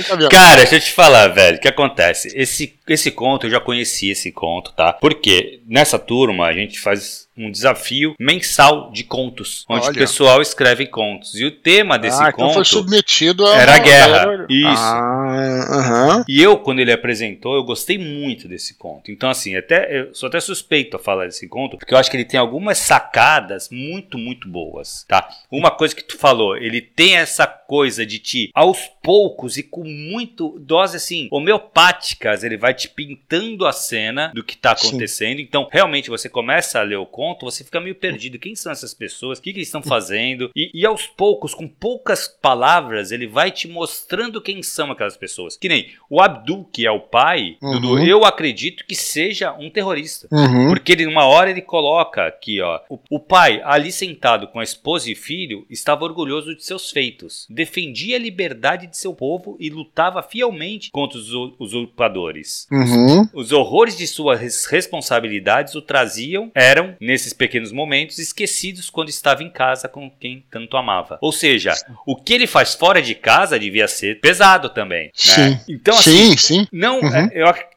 Tá Cara, deixa eu te falar, velho, o que acontece? Esse, esse conto, eu já conheci esse conto, tá? Porque nessa turma a gente faz um desafio mensal de contos, onde Olha. o pessoal escreve contos. E o tema desse ah, conto então foi submetido a era a guerra. Era... Isso. Ah, E eu, quando ele apresentou, eu gostei muito desse conto. Então, assim, até eu sou até suspeito a falar desse conto, porque eu acho que ele tem algumas sacadas muito, muito boas, tá? Uma coisa que tu falou, ele tem essa coisa de te, aos poucos e com muito dose assim homeopáticas, ele vai te pintando a cena do que tá acontecendo. Sim. Então, realmente você começa a ler o conto conto, você fica meio perdido. Quem são essas pessoas? O que, que eles estão fazendo? E, e, aos poucos, com poucas palavras, ele vai te mostrando quem são aquelas pessoas. Que nem o Abdul, que é o pai, uhum. do, eu acredito que seja um terrorista. Uhum. Porque ele, numa hora ele coloca aqui, ó. O, o pai, ali sentado com a esposa e filho, estava orgulhoso de seus feitos. Defendia a liberdade de seu povo e lutava fielmente contra os usurpadores. Uhum. Os horrores de suas responsabilidades o traziam, eram, nesses pequenos momentos, esquecidos quando estava em casa com quem tanto amava. Ou seja, o que ele faz fora de casa devia ser pesado também. Né? Sim. Então, assim, sim, sim. não, uhum. É, eu acredito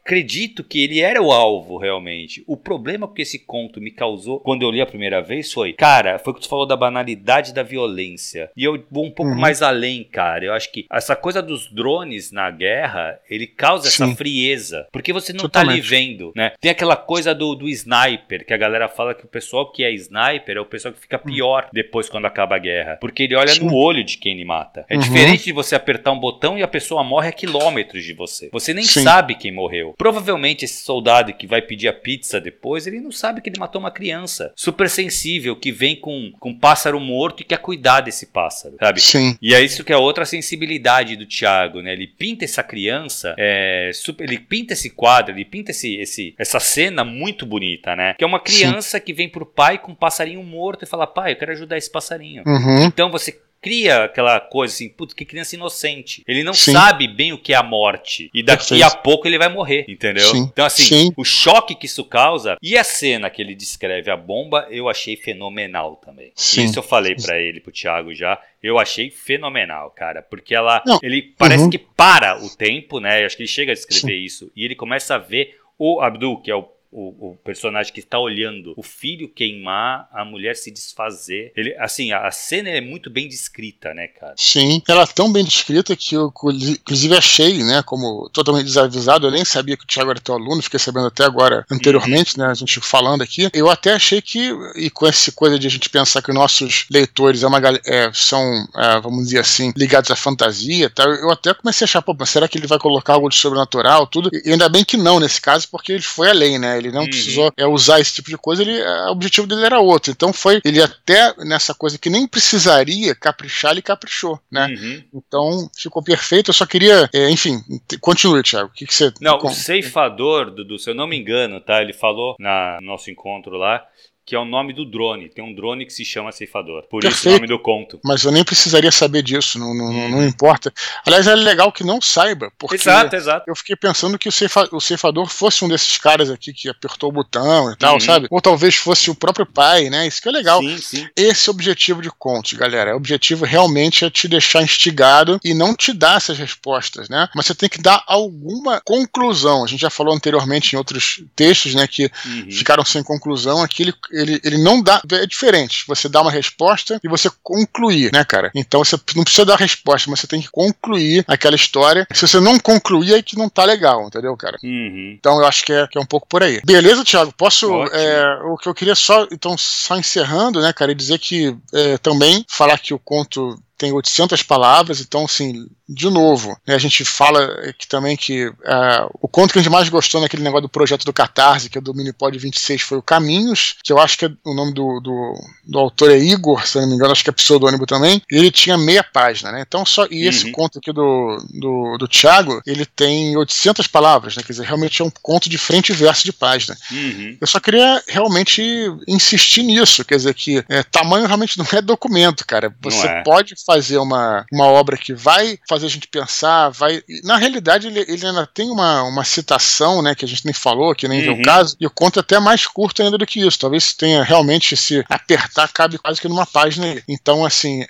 que ele era o alvo realmente. O problema que esse conto me causou quando eu li a primeira vez foi, cara, foi que tu falou da banalidade da violência. E eu vou um pouco uhum. mais além, cara. Eu acho que essa coisa dos drones na guerra, ele causa sim. essa frieza. Porque você não Totalmente. tá ali vendo, né? Tem aquela coisa do, do sniper, que a galera fala que o pessoal que é sniper é o pessoal que fica hum. pior depois quando acaba a guerra. Porque ele olha sim. no olho de quem ele mata. É uhum. diferente de você apertar um botão e a pessoa morre a quilômetros de você. Você nem sim. sabe quem morreu. Provavelmente esse soldado que vai pedir a pizza depois, ele não sabe que ele matou uma criança. Super sensível, que vem com, com um pássaro morto e quer cuidar desse pássaro, sabe? Sim. E é isso que é outra sensibilidade do Thiago, né? Ele pinta essa criança, é, super, ele pinta esse quadro, ele pinta esse, esse, essa cena muito bonita, né? Que é uma criança Sim. que vem pro pai com um passarinho morto e fala, pai, eu quero ajudar esse passarinho. Uhum. Então você cria aquela coisa assim, putz, que criança inocente. Ele não Sim. sabe bem o que é a morte. E daqui Perfeito. a pouco ele vai morrer, entendeu? Sim. Então, assim, Sim. o choque que isso causa e a cena que ele descreve a bomba, eu achei fenomenal também. Isso eu falei para ele, pro Thiago já. Eu achei fenomenal, cara, porque ela, não. ele parece uhum. que para o tempo, né? Acho que ele chega a descrever isso e ele começa a ver o Abdul, que é o o, o, personagem que está olhando o filho queimar, a mulher se desfazer. Ele, assim, a, a, cena é muito bem descrita, né, cara? Sim, ela é tão bem descrita que eu, inclusive, achei, né, como totalmente desavisado, eu nem sabia que o Thiago era teu aluno, fiquei sabendo até agora, anteriormente, uhum. né, a gente falando aqui. Eu até achei que, e com essa coisa de a gente pensar que nossos leitores é uma, é, são, é, vamos dizer assim, ligados à fantasia, tá, eu até comecei a achar, pô, será que ele vai colocar algo de sobrenatural, tudo? E ainda bem que não nesse caso, porque ele foi além, né? Ele não uhum. precisou é, usar esse tipo de coisa, ele, é, o objetivo dele era outro. Então foi, ele até nessa coisa que nem precisaria caprichar, ele caprichou, né? Uhum. Então ficou perfeito. Eu só queria, é, enfim, continue, Thiago. O que, que você. Não, o ceifador, Dudu, se eu não me engano, tá? Ele falou na, no nosso encontro lá que é o nome do drone. Tem um drone que se chama ceifador. Por Perfeito. isso o nome do conto. Mas eu nem precisaria saber disso, não, não, hum. não importa. Aliás, é legal que não saiba, porque exato, exato. eu fiquei pensando que o, ceifa, o ceifador fosse um desses caras aqui que apertou o botão e tal, uhum. sabe? Ou talvez fosse o próprio pai, né? Isso que é legal. Sim, sim. Esse é o objetivo de contos, galera. O objetivo realmente é te deixar instigado e não te dar essas respostas, né? Mas você tem que dar alguma conclusão. A gente já falou anteriormente em outros textos, né, que uhum. ficaram sem conclusão. Aqui ele, ele, ele não dá. É diferente. Você dá uma resposta e você concluir, né, cara? Então você não precisa dar resposta, mas você tem que concluir aquela história. Se você não concluir, é que não tá legal, entendeu, cara? Uhum. Então eu acho que é, que é um pouco por aí. Beleza, Thiago? Posso. É, o que eu queria só, então, só encerrando, né, cara, e dizer que é, também falar que o conto tem 800 palavras, então, assim, de novo, né, a gente fala que também que uh, o conto que a gente mais gostou naquele negócio do projeto do Catarse, que é do Minipod 26, foi o Caminhos, que eu acho que é, o nome do, do, do, autor é Igor, se não me engano, acho que é pseudônimo também, e ele tinha meia página, né? Então, só, e esse uhum. conto aqui do, do, do Thiago, ele tem 800 palavras, né? Quer dizer, realmente é um conto de frente e verso de página. Uhum. Eu só queria realmente insistir nisso, quer dizer, que é, tamanho realmente não é documento, cara. Você é. pode fazer uma, uma obra que vai fazer a gente pensar, vai. Na realidade, ele, ele ainda tem uma, uma citação, né, que a gente nem falou, que nem uhum. o caso, e o conto é até mais curto ainda do que isso. Talvez tenha realmente se apertar, cabe quase que numa página. Então, assim,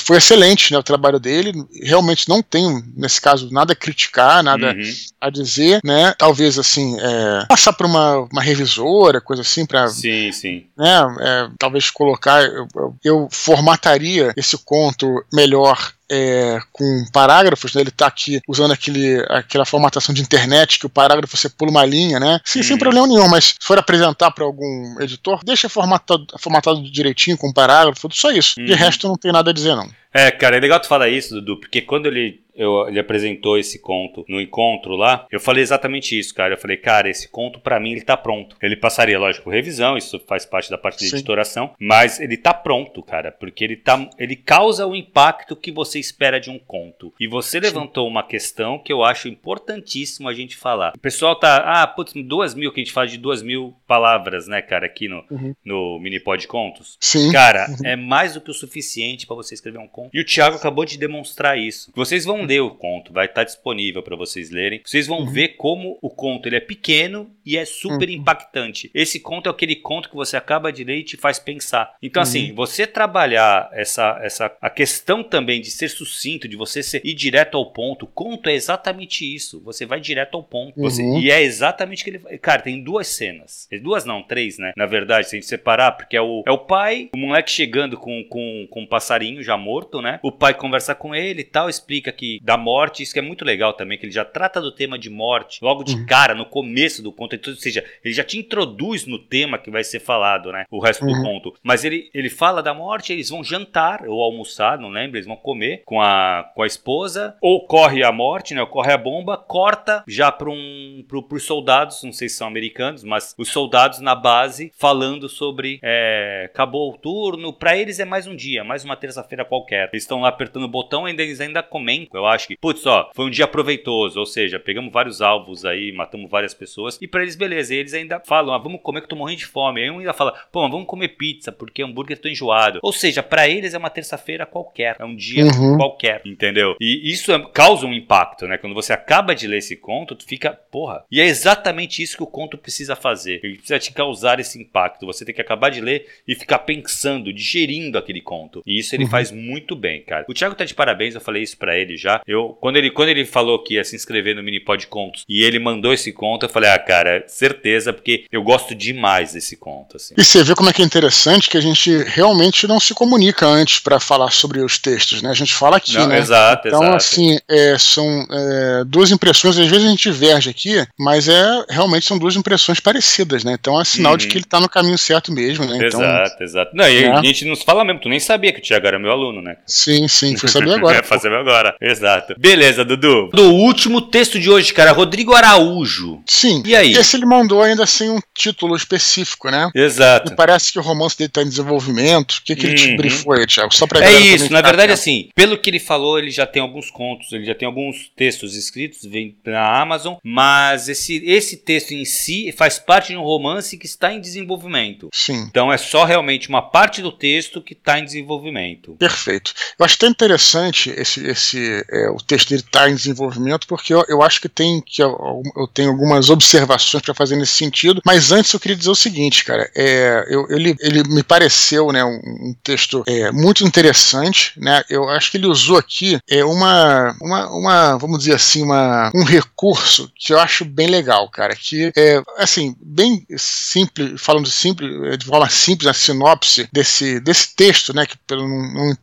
foi excelente né, o trabalho dele. Realmente não tenho, nesse caso, nada a criticar, nada uhum. a dizer, né? Talvez, assim, é, passar para uma, uma revisora, coisa assim, para. Sim, sim. Né, é, talvez colocar. Eu, eu, eu formataria esse conto melhor é, com parágrafos, né? ele está aqui usando aquele, aquela formatação de internet que o parágrafo você pula uma linha, né? Sim, Sem problema nenhum, mas se for apresentar para algum editor, deixa formatado, formatado direitinho com parágrafo, só isso. Uhum. De resto, não tem nada a dizer, não. É, cara, é legal tu falar isso, Dudu, porque quando ele eu, ele apresentou esse conto no encontro lá, eu falei exatamente isso, cara. Eu falei, cara, esse conto para mim ele tá pronto. Ele passaria, lógico, revisão, isso faz parte da parte de editoração, mas ele tá pronto, cara, porque ele tá, ele causa o impacto que você espera de um conto. E você Sim. levantou uma questão que eu acho importantíssimo a gente falar. O pessoal tá, ah, putz, duas mil, que a gente fala de duas mil palavras, né, cara, aqui no, uhum. no Minipod Contos. Sim. Cara, uhum. é mais do que o suficiente para você escrever um conto. E o Thiago acabou de demonstrar isso. Vocês vão ler o conto, vai estar tá disponível para vocês lerem. Vocês vão uhum. ver como o conto ele é pequeno e é super uhum. impactante. Esse conto é aquele conto que você acaba de ler e te faz pensar. Então, assim, uhum. você trabalhar essa, essa a questão também de ser sucinto, de você ser, ir direto ao ponto. O conto é exatamente isso. Você vai direto ao ponto. Você, uhum. E é exatamente o que ele. Cara, tem duas cenas. Duas não, três, né? Na verdade, se a gente separar, porque é o, é o pai, o moleque chegando com, com, com um passarinho já morto, né? O pai conversa com ele e tal, explica que da morte, isso que é muito legal também, que ele já trata do tema de morte logo de uhum. cara, no começo do conto. Então, ou seja, ele já te introduz no tema que vai ser falado, né? O resto uhum. do conto. Mas ele, ele fala da morte, eles vão jantar ou almoçar, não lembro, eles vão comer com a, com a esposa. Ocorre a morte, né? Ocorre a bomba, corta já para um, pro, pros soldados, não sei se são americanos, mas os soldados na base falando sobre é, acabou o turno. Para eles é mais um dia, mais uma terça-feira qualquer. Eles estão lá apertando o botão e ainda, eles ainda comentam. Eu acho que, putz, ó, foi um dia proveitoso, ou seja, pegamos vários alvos aí, matamos várias pessoas. E para eles, beleza, e eles ainda falam, ah, vamos comer que eu tô morrendo de fome. Aí um ainda fala, pô, vamos comer pizza porque hambúrguer tô enjoado. Ou seja, para eles é uma terça-feira qualquer, é um dia uhum. qualquer, entendeu? E isso é, causa um impacto, né? Quando você acaba de ler esse conto, tu fica, porra. E é exatamente isso que o conto precisa fazer. Ele precisa te causar esse impacto. Você tem que acabar de ler e ficar pensando, digerindo aquele conto. E isso ele uhum. faz muito bem, cara. O Thiago tá de parabéns, eu falei isso para ele já. Eu, quando ele, quando ele falou que ia se inscrever no Minipod Contos e ele mandou esse conto, eu falei, ah, cara, certeza, porque eu gosto demais desse conto, assim. E você vê como é que é interessante que a gente realmente não se comunica antes para falar sobre os textos, né? A gente fala aqui, não, né? Exato, então, exato. assim, é, são é, duas impressões, às vezes a gente diverge aqui, mas é realmente são duas impressões parecidas, né? Então é sinal uhum. de que ele tá no caminho certo mesmo, né? Então, exato, exato. Não, e né? a gente nos fala mesmo, tu nem sabia que o Thiago era meu aluno, né? Sim, sim, fui saber agora. é, fazer agora, exato. Beleza, Dudu. Do último texto de hoje, cara, Rodrigo Araújo. Sim. E aí? Esse ele mandou ainda sem um título específico, né? Exato. E parece que o romance dele tá em desenvolvimento. O que, que ele te uhum. brifou aí, Thiago? Só pra É isso, na verdade, assim, pelo que ele falou, ele já tem alguns contos, ele já tem alguns textos escritos, vem na Amazon, mas esse, esse texto em si faz parte de um romance que está em desenvolvimento. Sim. Então é só realmente uma parte do texto que está em desenvolvimento. Perfeito. Eu acho tão interessante esse, esse é, o texto dele estar tá em desenvolvimento, porque eu, eu acho que tem que eu, eu tenho algumas observações para fazer nesse sentido. Mas antes eu queria dizer o seguinte, cara, é, eu, ele, ele me pareceu, né, um, um texto é, muito interessante, né? Eu acho que ele usou aqui é uma, uma, uma, vamos dizer assim, uma, um recurso que eu acho bem legal, cara, que é assim bem simples, falando simples, de forma simples, a sinopse desse, desse texto, né? Que pelo, não,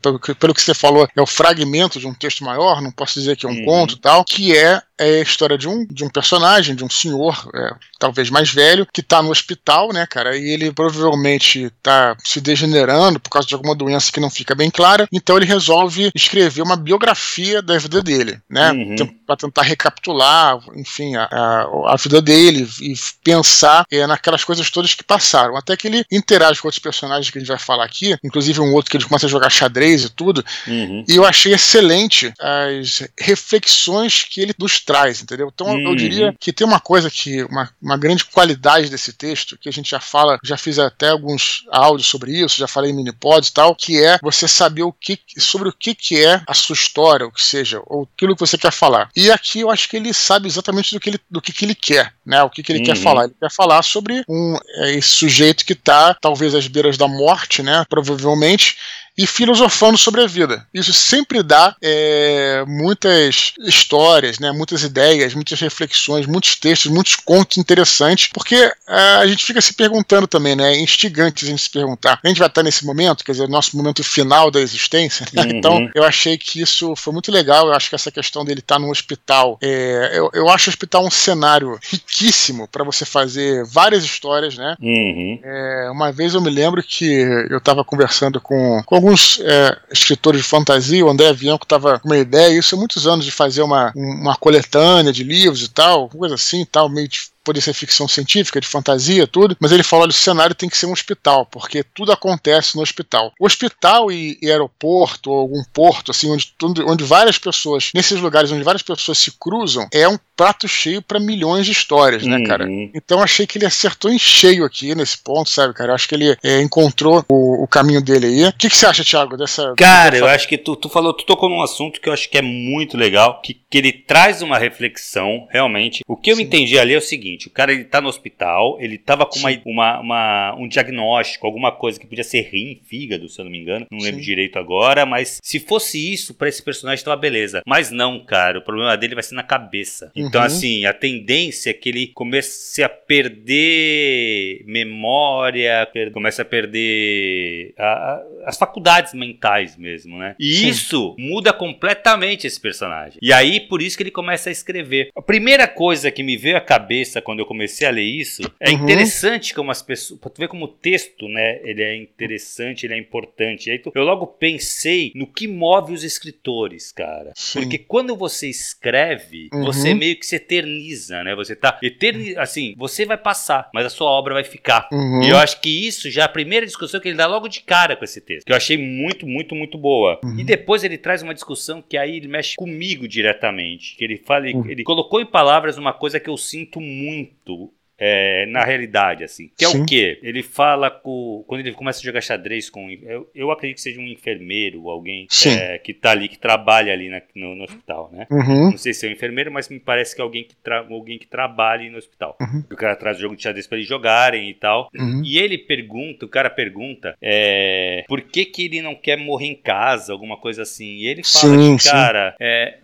pelo, pelo que você falou é o fragmento de um texto maior, não posso dizer que é um uhum. conto tal, que é é a história de um, de um personagem, de um senhor, é, talvez mais velho, que tá no hospital, né, cara, e ele provavelmente tá se degenerando por causa de alguma doença que não fica bem clara, então ele resolve escrever uma biografia da vida dele, né, uhum. para tentar recapitular, enfim, a, a, a, vida dele e pensar é, naquelas coisas todas que passaram, até que ele interage com outros personagens que a gente vai falar aqui, inclusive um outro que ele começa a jogar xadrez e tudo, uhum. e eu achei excelente as reflexões que ele dos traz, entendeu? Então uhum. eu diria que tem uma coisa que, uma, uma grande qualidade desse texto, que a gente já fala, já fiz até alguns áudios sobre isso, já falei em minipods e tal, que é você saber o que, sobre o que, que é a sua história, o que seja, ou aquilo que você quer falar. E aqui eu acho que ele sabe exatamente do que ele, do que, que ele quer, né? O que, que ele uhum. quer falar. Ele quer falar sobre um, é, esse sujeito que está talvez às beiras da morte, né? Provavelmente e filosofando sobre a vida. Isso sempre dá é, muitas histórias, né, muitas ideias, muitas reflexões, muitos textos, muitos contos interessantes, porque é, a gente fica se perguntando também, né, é instigante a gente se perguntar. A gente vai estar nesse momento, quer dizer, nosso momento final da existência. Né? Uhum. Então, eu achei que isso foi muito legal. Eu acho que essa questão dele estar no hospital, é, eu, eu acho o hospital um cenário riquíssimo para você fazer várias histórias, né? Uhum. É, uma vez eu me lembro que eu estava conversando com, com alguns é, escritores de fantasia, o André Bianco estava com uma ideia, isso há muitos anos, de fazer uma, uma coletânea de livros e tal, coisa assim tal, meio poder ser ficção científica, de fantasia, tudo, mas ele fala: olha, o cenário tem que ser um hospital, porque tudo acontece no hospital. O hospital e, e aeroporto, ou algum porto, assim, onde, onde várias pessoas, nesses lugares onde várias pessoas se cruzam, é um prato cheio para milhões de histórias, né, cara? Uhum. Então achei que ele acertou em cheio aqui nesse ponto, sabe, cara? Acho que ele é, encontrou o, o, caminho dele aí. O que, que você acha, Thiago, dessa. Cara, eu acho que tu, tu falou, tu tocou num assunto que eu acho que é muito legal, que, que ele traz uma reflexão, realmente. O que eu Sim. entendi ali é o seguinte seguinte: o cara ele tá no hospital, ele tava com uma, uma, uma, um diagnóstico, alguma coisa que podia ser rim, fígado, se eu não me engano, não lembro Sim. direito agora, mas se fosse isso para esse personagem, tava beleza. Mas não, cara, o problema dele vai ser na cabeça. Então, uhum. assim, a tendência é que ele comece a perder memória, comece a perder a, a, as faculdades mentais mesmo, né? E Sim. isso muda completamente esse personagem. E aí, por isso que ele começa a escrever. A primeira coisa que me veio à cabeça quando eu comecei a ler isso é uhum. interessante como as pessoas. Pra tu ver como o texto, né? Ele é interessante, ele é importante. Aí eu logo pensei no que move os escritores, cara. Sim. Porque quando você escreve, uhum. você meio que se eterniza, né? Você tá eterni... assim, você vai passar, mas a sua obra vai ficar. Uhum. E eu acho que isso já é a primeira discussão que ele dá logo de cara com esse texto, que eu achei muito, muito, muito boa. Uhum. E depois ele traz uma discussão que aí ele mexe comigo diretamente, que ele fala, ele, uhum. ele colocou em palavras uma coisa que eu sinto muito esto é, na realidade, assim. Que é Sim. o quê? Ele fala com. Quando ele começa a jogar xadrez com. Eu, eu acredito que seja um enfermeiro, alguém é, que tá ali, que trabalha ali na, no, no, hospital, né? Uhum. Não sei se é um enfermeiro, mas me parece que é alguém que, tra, alguém que trabalha no hospital. Uhum. O cara traz o jogo de xadrez pra eles jogarem e tal. Uhum. E ele pergunta, o cara pergunta, é, por que que ele não quer morrer em casa, alguma coisa assim. E ele fala sim, que, cara, é,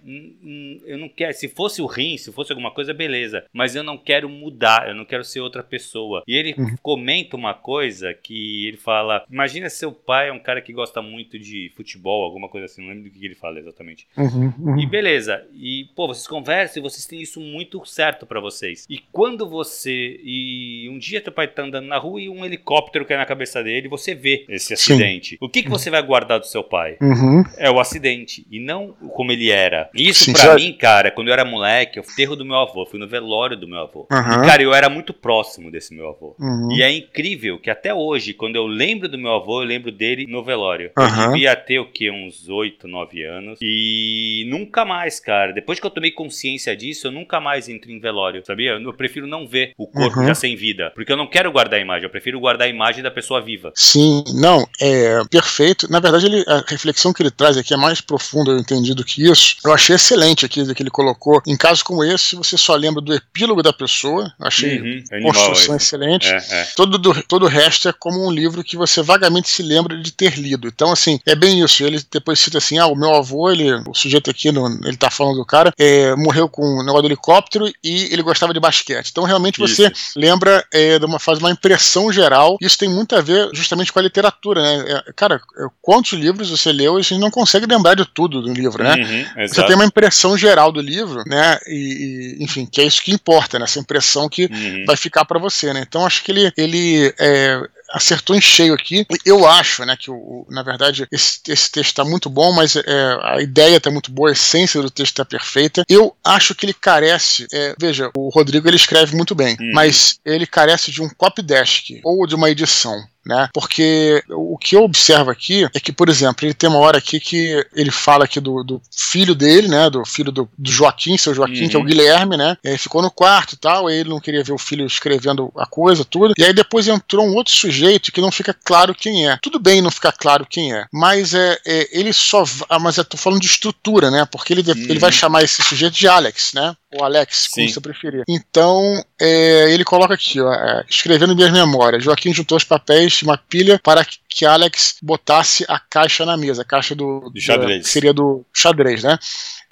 eu não quero. Se fosse o rim, se fosse alguma coisa, beleza. Mas eu não quero mudar, eu não não quero ser outra pessoa. E ele uhum. comenta uma coisa que ele fala: Imagina seu pai é um cara que gosta muito de futebol, alguma coisa assim, não lembro do que ele fala exatamente. Uhum, uhum. E beleza, e pô, vocês conversam e vocês têm isso muito certo para vocês. E quando você. E um dia teu pai tá andando na rua e um helicóptero cai na cabeça dele, você vê esse acidente. Sim. O que, que você vai guardar do seu pai? Uhum. É o acidente, e não como ele era. Isso para mim, cara, quando eu era moleque, eu fui terro do meu avô, fui no velório do meu avô. E, cara, eu era muito próximo desse meu avô. Uhum. E é incrível que até hoje, quando eu lembro do meu avô, eu lembro dele no velório. Uhum. Eu devia ter o que? Uns 8, 9 anos. E nunca mais, cara. Depois que eu tomei consciência disso, eu nunca mais entro em velório, sabia? Eu prefiro não ver o corpo uhum. já sem vida. Porque eu não quero guardar a imagem, eu prefiro guardar a imagem da pessoa viva. Sim, não, é perfeito. Na verdade, ele, a reflexão que ele traz aqui é mais profunda, eu entendi, do que isso. Eu achei excelente aqui que ele colocou. Em casos como esse, você só lembra do epílogo da pessoa. Achei uhum. Construção excelente. É, é. Todo, do, todo o resto é como um livro que você vagamente se lembra de ter lido. Então, assim, é bem isso. Ele depois cita assim: ah, o meu avô, ele, o sujeito aqui, no, ele tá falando do cara, é, morreu com um negócio do helicóptero e ele gostava de basquete. Então, realmente, você isso. lembra é, de uma faz uma impressão geral. Isso tem muito a ver justamente com a literatura, né? É, cara, é, quantos livros você leu e a gente não consegue lembrar de tudo do livro, né? Uhum, você tem uma impressão geral do livro, né? E, e, enfim, que é isso que importa, né? Essa impressão que uhum. Vai ficar para você, né? Então acho que ele, ele é, acertou em cheio aqui. Eu acho, né, que o, na verdade esse, esse texto está muito bom, mas é, a ideia está muito boa, a essência do texto está perfeita. Eu acho que ele carece, é, veja, o Rodrigo ele escreve muito bem, hum. mas ele carece de um copy desk ou de uma edição né? Porque o que eu observo aqui é que, por exemplo, ele tem uma hora aqui que ele fala aqui do, do filho dele, né? Do filho do, do Joaquim, seu Joaquim, uhum. que é o uhum. Guilherme, né? Ele ficou no quarto e tal, ele não queria ver o filho escrevendo a coisa, tudo. E aí depois entrou um outro sujeito que não fica claro quem é. Tudo bem não ficar claro quem é, mas é, é ele só. Ah, mas eu tô falando de estrutura, né? Porque ele, uhum. ele vai chamar esse sujeito de Alex, né? Ou Alex, como Sim. você preferir. Então, é, ele coloca aqui, ó, é, escrevendo minhas memórias. Joaquim juntou os papéis uma pilha para que Alex botasse a caixa na mesa, a caixa do, do xadrez. seria do xadrez, né?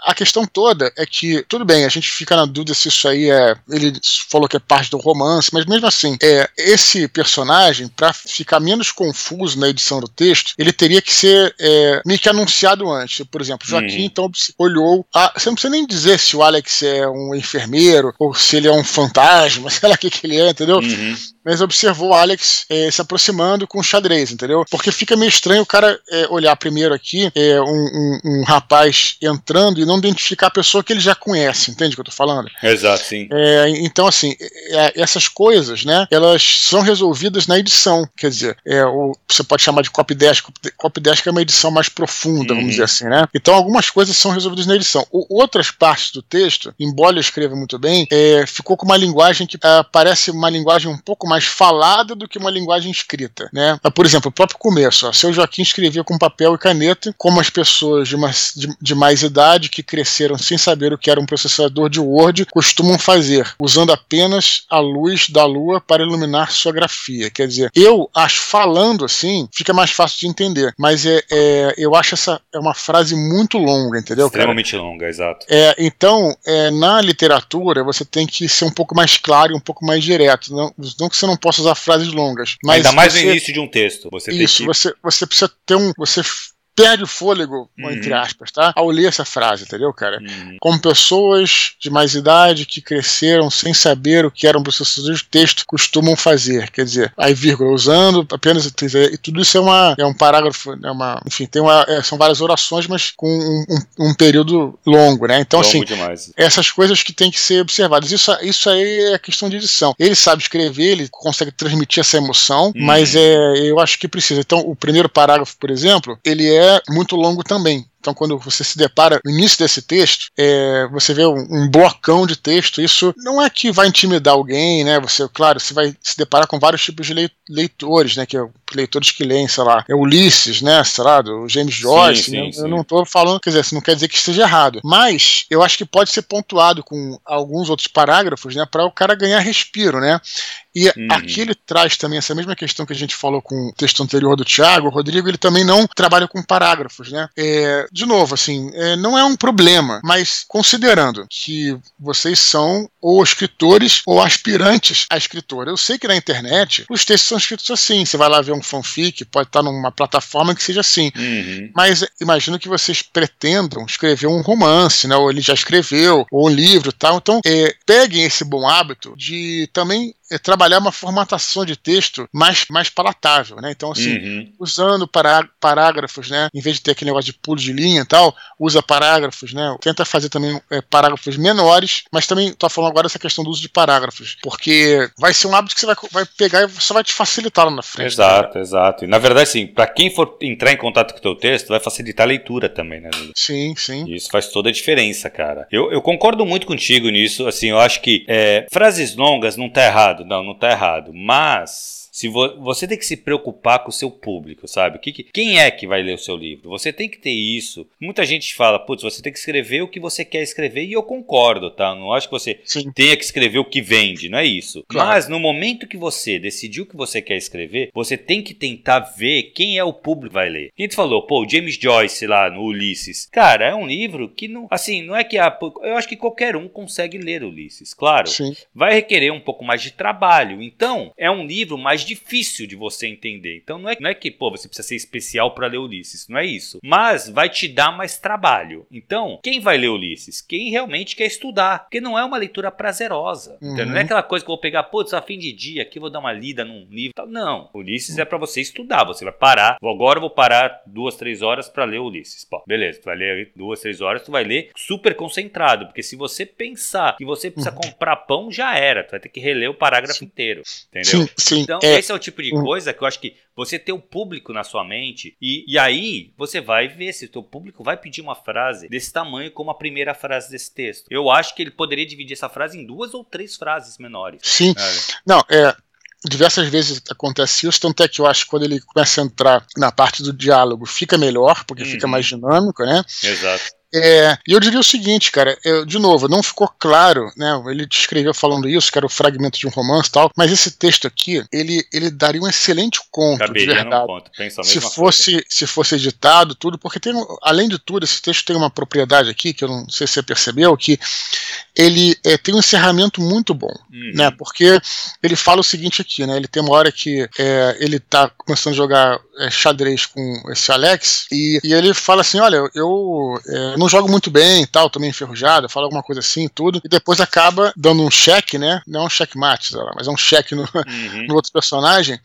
A questão toda é que, tudo bem, a gente fica na dúvida se isso aí é. Ele falou que é parte do romance, mas mesmo assim, é, esse personagem, para ficar menos confuso na edição do texto, ele teria que ser é, meio que anunciado antes. Por exemplo, Joaquim uhum. então olhou. A, você não precisa nem dizer se o Alex é um enfermeiro ou se ele é um fantasma, sei lá o que, que ele é, entendeu? Uhum mas observou o Alex é, se aproximando com o xadrez, entendeu? Porque fica meio estranho o cara é, olhar primeiro aqui é, um, um, um, rapaz entrando e não identificar a pessoa que ele já conhece, entende o que eu tô falando? Exato, sim. É, então, assim, é, essas coisas, né, elas são resolvidas na edição, quer dizer, é, o, você pode chamar de copy desk, copy desk é uma edição mais profunda, vamos uhum. dizer assim, né? Então, algumas coisas são resolvidas na edição. O, outras partes do texto, embora eu escreva muito bem, ficou com uma linguagem que parece uma linguagem um pouco mais falada do que uma linguagem escrita, né? Por exemplo, o próprio começo, ó, seu Joaquim escrevia com papel e caneta, como as pessoas de, uma, de, de mais idade que que cresceram sem saber o que era um processador de Word costumam fazer, usando apenas a luz da lua para iluminar sua grafia. Quer dizer, eu acho, falando assim, fica mais fácil de entender, mas é, é eu acho essa é uma frase muito longa, entendeu? Extremamente cara? longa, exato. É, então, é, na literatura, você tem que ser um pouco mais claro e um pouco mais direto. Não, não que você não possa usar frases longas. Mas Ainda mais você, no início de um texto. Você isso, que... você, você precisa ter um. Você perde o fôlego, uhum. entre aspas, tá? Ao ler essa frase, entendeu, cara? Uhum. Como pessoas de mais idade que cresceram sem saber o que eram processadores de texto costumam fazer. Quer dizer, aí vírgula, usando apenas. E tudo isso é, uma, é um parágrafo, é uma, enfim, tem uma, é, são várias orações, mas com um, um, um período longo, né? Então, longo assim, demais. essas coisas que têm que ser observadas. Isso, isso aí é questão de edição. Ele sabe escrever, ele consegue transmitir essa emoção, uhum. mas é, eu acho que precisa. Então, o primeiro parágrafo, por exemplo, ele é é muito longo também. Então, quando você se depara no início desse texto, é, você vê um, um, blocão de texto. Isso não é que vai intimidar alguém, né? Você, claro, você vai se deparar com vários tipos de leitores, né? Que é leitores que leem, sei lá, é Ulisses, né? Sei lá, do James Joyce. Sim, sim, né? sim. Eu não estou falando, quer dizer, isso não quer dizer que esteja errado. Mas eu acho que pode ser pontuado com alguns outros parágrafos, né? Para o cara ganhar respiro, né? E uhum. aqui ele traz também essa mesma questão que a gente falou com o texto anterior do Tiago, o Rodrigo, ele também não trabalha com parágrafos, né? É, de novo, assim, é, não é um problema, mas considerando que vocês são ou escritores ou aspirantes a escritor. Eu sei que na internet os textos são escritos assim. Você vai lá ver um fanfic, pode estar numa plataforma que seja assim. Uhum. Mas imagino que vocês pretendam escrever um romance, né? Ou ele já escreveu, ou um livro tal. Então, é, peguem esse bom hábito de também é trabalhar uma formatação de texto mais, mais palatável, né? Então, assim, uhum. usando pará parágrafos, né? Em vez de ter aquele negócio de pulo de linha e tal, usa parágrafos, né? Tenta fazer também é, parágrafos menores, mas também tô falando agora dessa questão do uso de parágrafos, porque vai ser um hábito que você vai, vai pegar e só vai te facilitar lá na frente. Exato, né? exato. E na verdade, assim, para quem for entrar em contato com o teu texto, vai facilitar a leitura também, né? Sim, sim. E isso faz toda a diferença, cara. Eu, eu concordo muito contigo nisso, assim, eu acho que é, frases longas não tá errado errado. Não, não tá errado. Mas se vo você tem que se preocupar com o seu público, sabe? Que, que, quem é que vai ler o seu livro? Você tem que ter isso. Muita gente fala, putz, você tem que escrever o que você quer escrever, e eu concordo, tá? Não acho que você Sim. tenha que escrever o que vende, não é isso. Claro. Mas no momento que você decidiu o que você quer escrever, você tem que tentar ver quem é o público que vai ler. Quem te falou, pô, James Joyce lá no Ulisses. Cara, é um livro que não. Assim, não é que. A, eu acho que qualquer um consegue ler Ulisses, claro. Sim. Vai requerer um pouco mais de trabalho. Então, é um livro mais difícil de você entender. Então não é, não é que, pô, você precisa ser especial para ler Ulisses, não é isso. Mas vai te dar mais trabalho. Então, quem vai ler Ulisses? Quem realmente quer estudar. Porque não é uma leitura prazerosa. Uhum. Não é aquela coisa que eu vou pegar, putz, a fim de dia aqui vou dar uma lida num livro. Não. Ulisses uhum. é para você estudar. Você vai parar. Agora eu vou parar duas, três horas para ler Ulisses. Pô, beleza, tu vai ler duas, três horas, tu vai ler super concentrado. Porque se você pensar que você precisa uhum. comprar pão, já era. Tu vai ter que reler o parágrafo sim. inteiro. Entendeu? Sim, sim. Então, é, esse é o tipo de coisa que eu acho que você tem o público na sua mente e, e aí você vai ver se o teu público vai pedir uma frase desse tamanho como a primeira frase desse texto. Eu acho que ele poderia dividir essa frase em duas ou três frases menores. Sim. Não, é, diversas vezes acontece isso, tanto é que eu acho que quando ele começa a entrar na parte do diálogo fica melhor, porque uhum. fica mais dinâmico, né? Exato. É, e eu diria o seguinte, cara, eu, de novo, não ficou claro, né? Ele descreveu falando isso, que era o fragmento de um romance e tal, mas esse texto aqui, ele, ele daria um excelente conto, Caberia de verdade. Conto, se fosse coisa. se fosse editado, tudo, porque tem, além de tudo, esse texto tem uma propriedade aqui, que eu não sei se você percebeu, que ele é, tem um encerramento muito bom, uhum. né? Porque ele fala o seguinte aqui, né? Ele tem uma hora que é, ele tá começando a jogar é, xadrez com esse Alex e, e, ele fala assim, olha, eu é, não jogo muito bem e tal, tô meio enferrujado, fala alguma coisa assim tudo, e depois acaba dando um cheque, né? Não é um checkmate, mas é um cheque no, uhum. no outro personagem,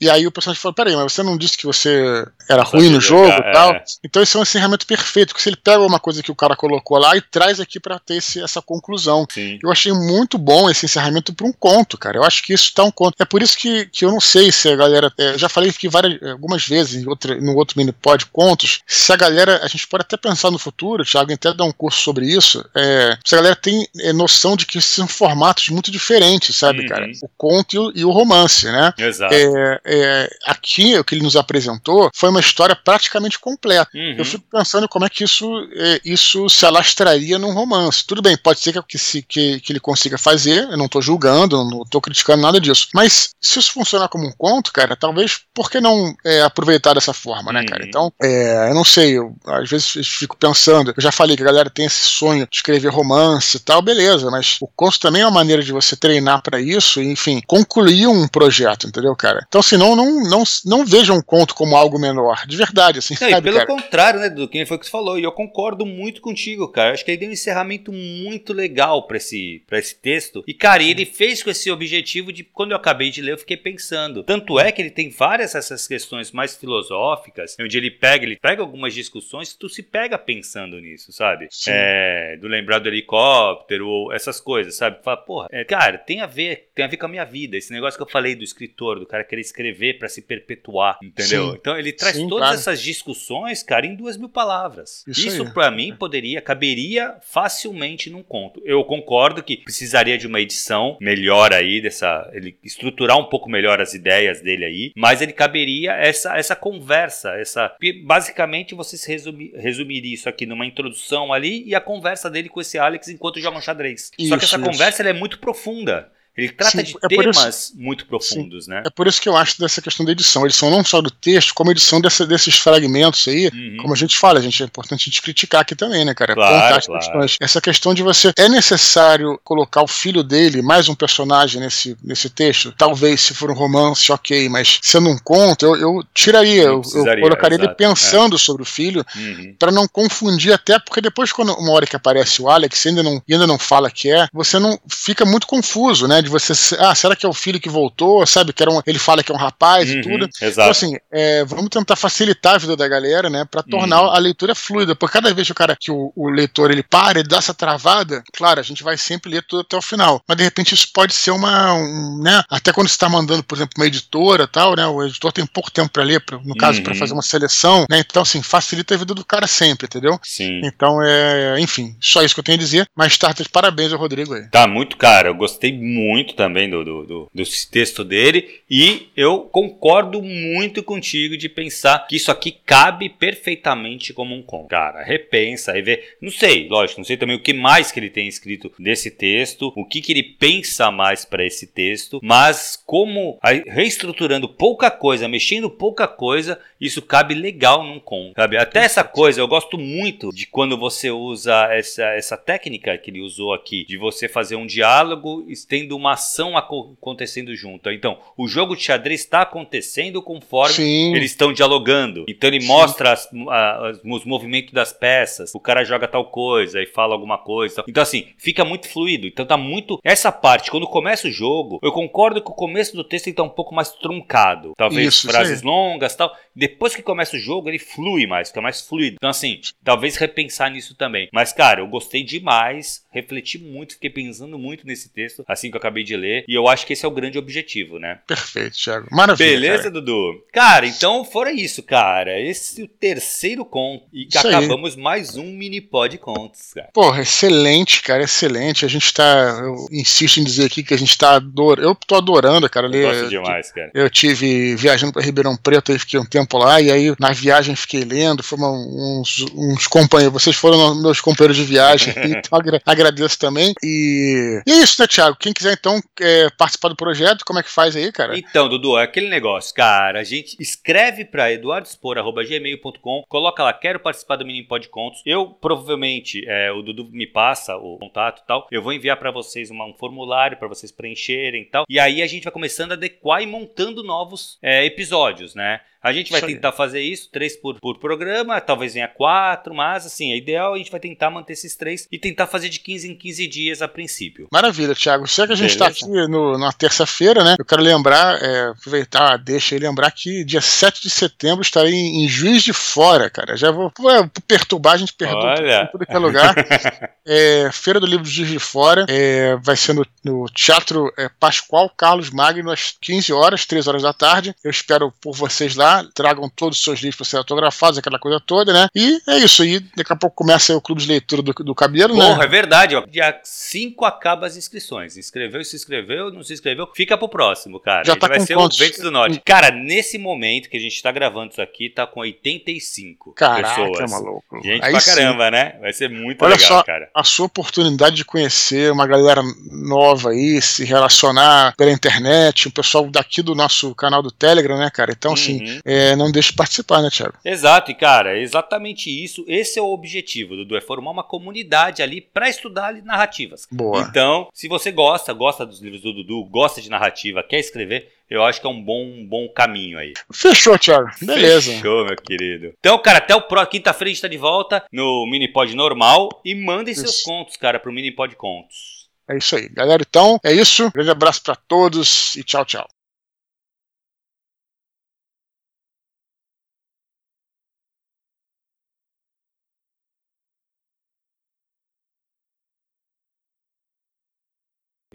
e aí o personagem falou: peraí, mas você não disse que você era ruim no jogo e tal? É. Então esse é um encerramento perfeito, porque se ele pega uma coisa que o cara colocou lá e traz aqui para ter esse, essa conclusão. Sim. Eu achei muito bom esse encerramento para um conto, cara. Eu acho que isso tá um conto. É por isso que, que eu não sei se a galera. É, já falei que várias, algumas vezes em outra, no outro mini pod contos, se a galera. A gente pode até pensar no futuro, Thiago, até dar um curso sobre isso. É, se a galera tem é, noção de que são formatos muito diferentes, sabe, uhum. cara? O conto e o, e o romance, né? Exato. É, é, aqui o que ele nos apresentou foi uma história praticamente completa. Uhum. Eu fico pensando como é que isso, é, isso se alastraria num romance. Tudo bem, pode ser que, se, que, que ele consiga fazer, eu não estou julgando, não estou criticando nada disso. Mas se isso funcionar como um conto, cara, talvez por que não é, aproveitar dessa forma, né, cara? Uhum. Então, é, eu não sei, eu, às vezes fico pensando, eu já falei que a galera tem esse sonho de escrever romance e tal, beleza, mas o conto também é uma maneira de você treinar para isso, e, enfim, concluir um projeto, entendeu, cara? Então, assim, não, não, não, não veja um conto como algo menor, de verdade, assim, não, sabe, pelo cara? contrário, né, do que foi que você falou, e eu concordo muito contigo, cara. Acho que ele deu um encerramento muito legal para esse, pra esse texto. E, cara, ele fez com esse objetivo de, quando eu acabei de ler, eu fiquei pensando. Tanto é que ele tem várias essas questões mais filosóficas, onde ele pega, ele pega algumas discussões tu se pega pensando nisso, sabe? É, do lembrar do helicóptero, ou essas coisas, sabe? Fala, porra, é, cara, tem a ver, tem a ver com a minha vida. Esse negócio que eu falei do escritor, do cara querer escrever para se perpetuar, entendeu? Sim. Então ele traz Sim, todas claro. essas discussões, cara, em duas mil palavras. Isso, Isso para mim poderia, caberia facilmente num conto. Eu concordo que precisaria de uma edição melhor aí dessa, ele estruturar um pouco melhor as ideias dele aí, mas ele caberia essa essa conversa, essa basicamente você se resumir, resumir isso aqui numa introdução ali e a conversa dele com esse Alex enquanto jogam xadrez. Isso, Só que essa isso. conversa é muito profunda. Ele trata Sim, de é temas isso, muito profundos, Sim, né? É por isso que eu acho dessa questão da edição. A edição não só do texto, como a edição dessa, desses fragmentos aí. Uhum. Como a gente fala, a gente, é importante a gente criticar aqui também, né, cara? Claro, Contar as claro. questões. Essa questão de você. É necessário colocar o filho dele, mais um personagem nesse, nesse texto? Talvez, se for um romance, ok, mas sendo um conto, eu, eu tiraria, eu, eu, colocaria exato, ele pensando é. sobre o filho, uhum. para não confundir, até porque depois, quando uma hora que aparece o Alex, ainda não, ainda não fala que é, você não fica muito confuso, né? De você. Ah, será que é o filho que voltou? Sabe? Que era um, ele fala que é um rapaz uhum, e tudo. Exato. Então, assim, é, vamos tentar facilitar a vida da galera, né? Pra tornar uhum. a leitura fluida. Porque cada vez que o cara, que o, o, leitor ele para, ele dá essa travada, claro, a gente vai sempre ler tudo até o final. Mas de repente isso pode ser uma. Um, né? Até quando você tá mandando, por exemplo, uma editora tal, né? O editor tem pouco tempo para ler, pra, no caso, uhum. para fazer uma seleção, né? Então, assim, facilita a vida do cara sempre, entendeu? Sim. Então, é, enfim, só isso que eu tenho a dizer. Mas tá, parabéns ao Rodrigo aí. Tá muito, cara. Eu gostei muito também também do, do, do, do texto dele e eu concordo muito contigo de pensar que isso aqui cabe perfeitamente como um conto. Cara, repensa e vê. Não sei, lógico, não sei também o que mais que ele tem escrito desse texto, o que, que ele pensa mais para esse texto, mas como reestruturando pouca coisa, mexendo pouca coisa, isso cabe legal num conto, sabe? Até essa coisa, eu gosto muito de quando você usa essa, essa técnica que ele usou aqui, de você fazer um diálogo tendo uma ação acontecendo junto. Então, o jogo de xadrez está acontecendo conforme Sim. eles estão dialogando. Então, ele Sim. mostra as, a, os movimentos das peças, o cara joga tal coisa e fala alguma coisa. Então, assim, fica muito fluido. Então, tá muito. Essa parte, quando começa o jogo, eu concordo que o começo do texto está um pouco mais truncado. Talvez Isso, frases longas tal. Depois que começa o jogo, ele flui mais, fica mais fluido. Então, assim, talvez repensar nisso também. Mas, cara, eu gostei demais, refleti muito, fiquei pensando muito nesse texto, assim que eu acabei de ler. E eu acho que esse é o grande objetivo, né? Perfeito, Thiago. Maravilha. Beleza, cara. Dudu? Cara, então fora isso, cara. Esse é o terceiro conto. E isso acabamos aí. mais um mini pod contos, cara. Porra, excelente, cara, excelente. A gente tá. Eu insisto em dizer aqui que a gente tá adorando. Eu tô adorando, cara. Eu gosto demais, cara. Eu tive viajando para Ribeirão Preto e fiquei um tempo lá. E aí, na viagem, fiquei lendo. Foi uns, uns companheiros. Vocês foram meus companheiros de viagem. então agradeço também. E, e é isso, né, Thiago? Quem quiser, então, é, participar do projeto, como é que faz aí, cara? Então, Dudu, é aquele negócio, cara. A gente escreve para eduardospor.gmail.com, coloca lá, quero participar do Mini Pod Contos. Eu, provavelmente, é, o Dudu me passa o contato e tal. Eu vou enviar para vocês uma, um formulário para vocês preencherem e tal. E aí a gente vai começando a adequar e montando novos é, episódios, né? A gente vai tentar fazer isso, três por, por programa, talvez venha quatro, mas assim, é ideal a gente vai tentar manter esses três e tentar fazer de 15 em 15 dias a princípio. Maravilha, Thiago. Se é que a gente está aqui no, na terça-feira, né? Eu quero lembrar, é, aproveitar, deixa aí lembrar que dia 7 de setembro estarei em, em Juiz de Fora, cara. Já vou, vou perturbar, a gente perturba em tudo que é lugar. é, Feira do Livro de Juiz de Fora, é, vai ser no, no Teatro é, Pascoal Carlos Magno às 15 horas, 3 horas da tarde. Eu espero por vocês lá tragam todos os seus livros para ser autografados, aquela coisa toda, né? E é isso aí. Daqui a pouco começa o clube de leitura do, do Cabelo, né? Porra, é verdade. Ó. Dia 5 acaba as inscrições. Inscreveu se inscreveu, não se inscreveu, fica pro próximo, cara. Já tá vai com ser quantos? o Ventos do Norte. Cara, nesse momento que a gente tá gravando isso aqui, tá com 85 Caraca, pessoas. maluco. Gente Aí pra sim. caramba, né? Vai ser muito Olha legal, só, cara. a sua oportunidade de conhecer uma galera nova aí, se relacionar pela internet, o pessoal daqui do nosso canal do Telegram, né, cara? Então, assim, Uhum. é, não deixe de participar, né, Thiago? Exato, e cara, é exatamente isso. Esse é o objetivo, Dudu, é formar uma comunidade ali pra estudar ali narrativas. Boa. Então, se você gosta, gosta dos livros do Dudu, gosta de narrativa, quer escrever, eu acho que é um bom, um bom caminho aí. Fechou, Thiago. Beleza. Fechou, meu querido. Então, cara, até o próximo quinta-feira a gente tá de volta no Minipod normal e mandem seus Isso. contos, cara, pro Minipod Contos. É isso aí. Galera, então, é isso. Grande abraço pra todos e tchau, tchau.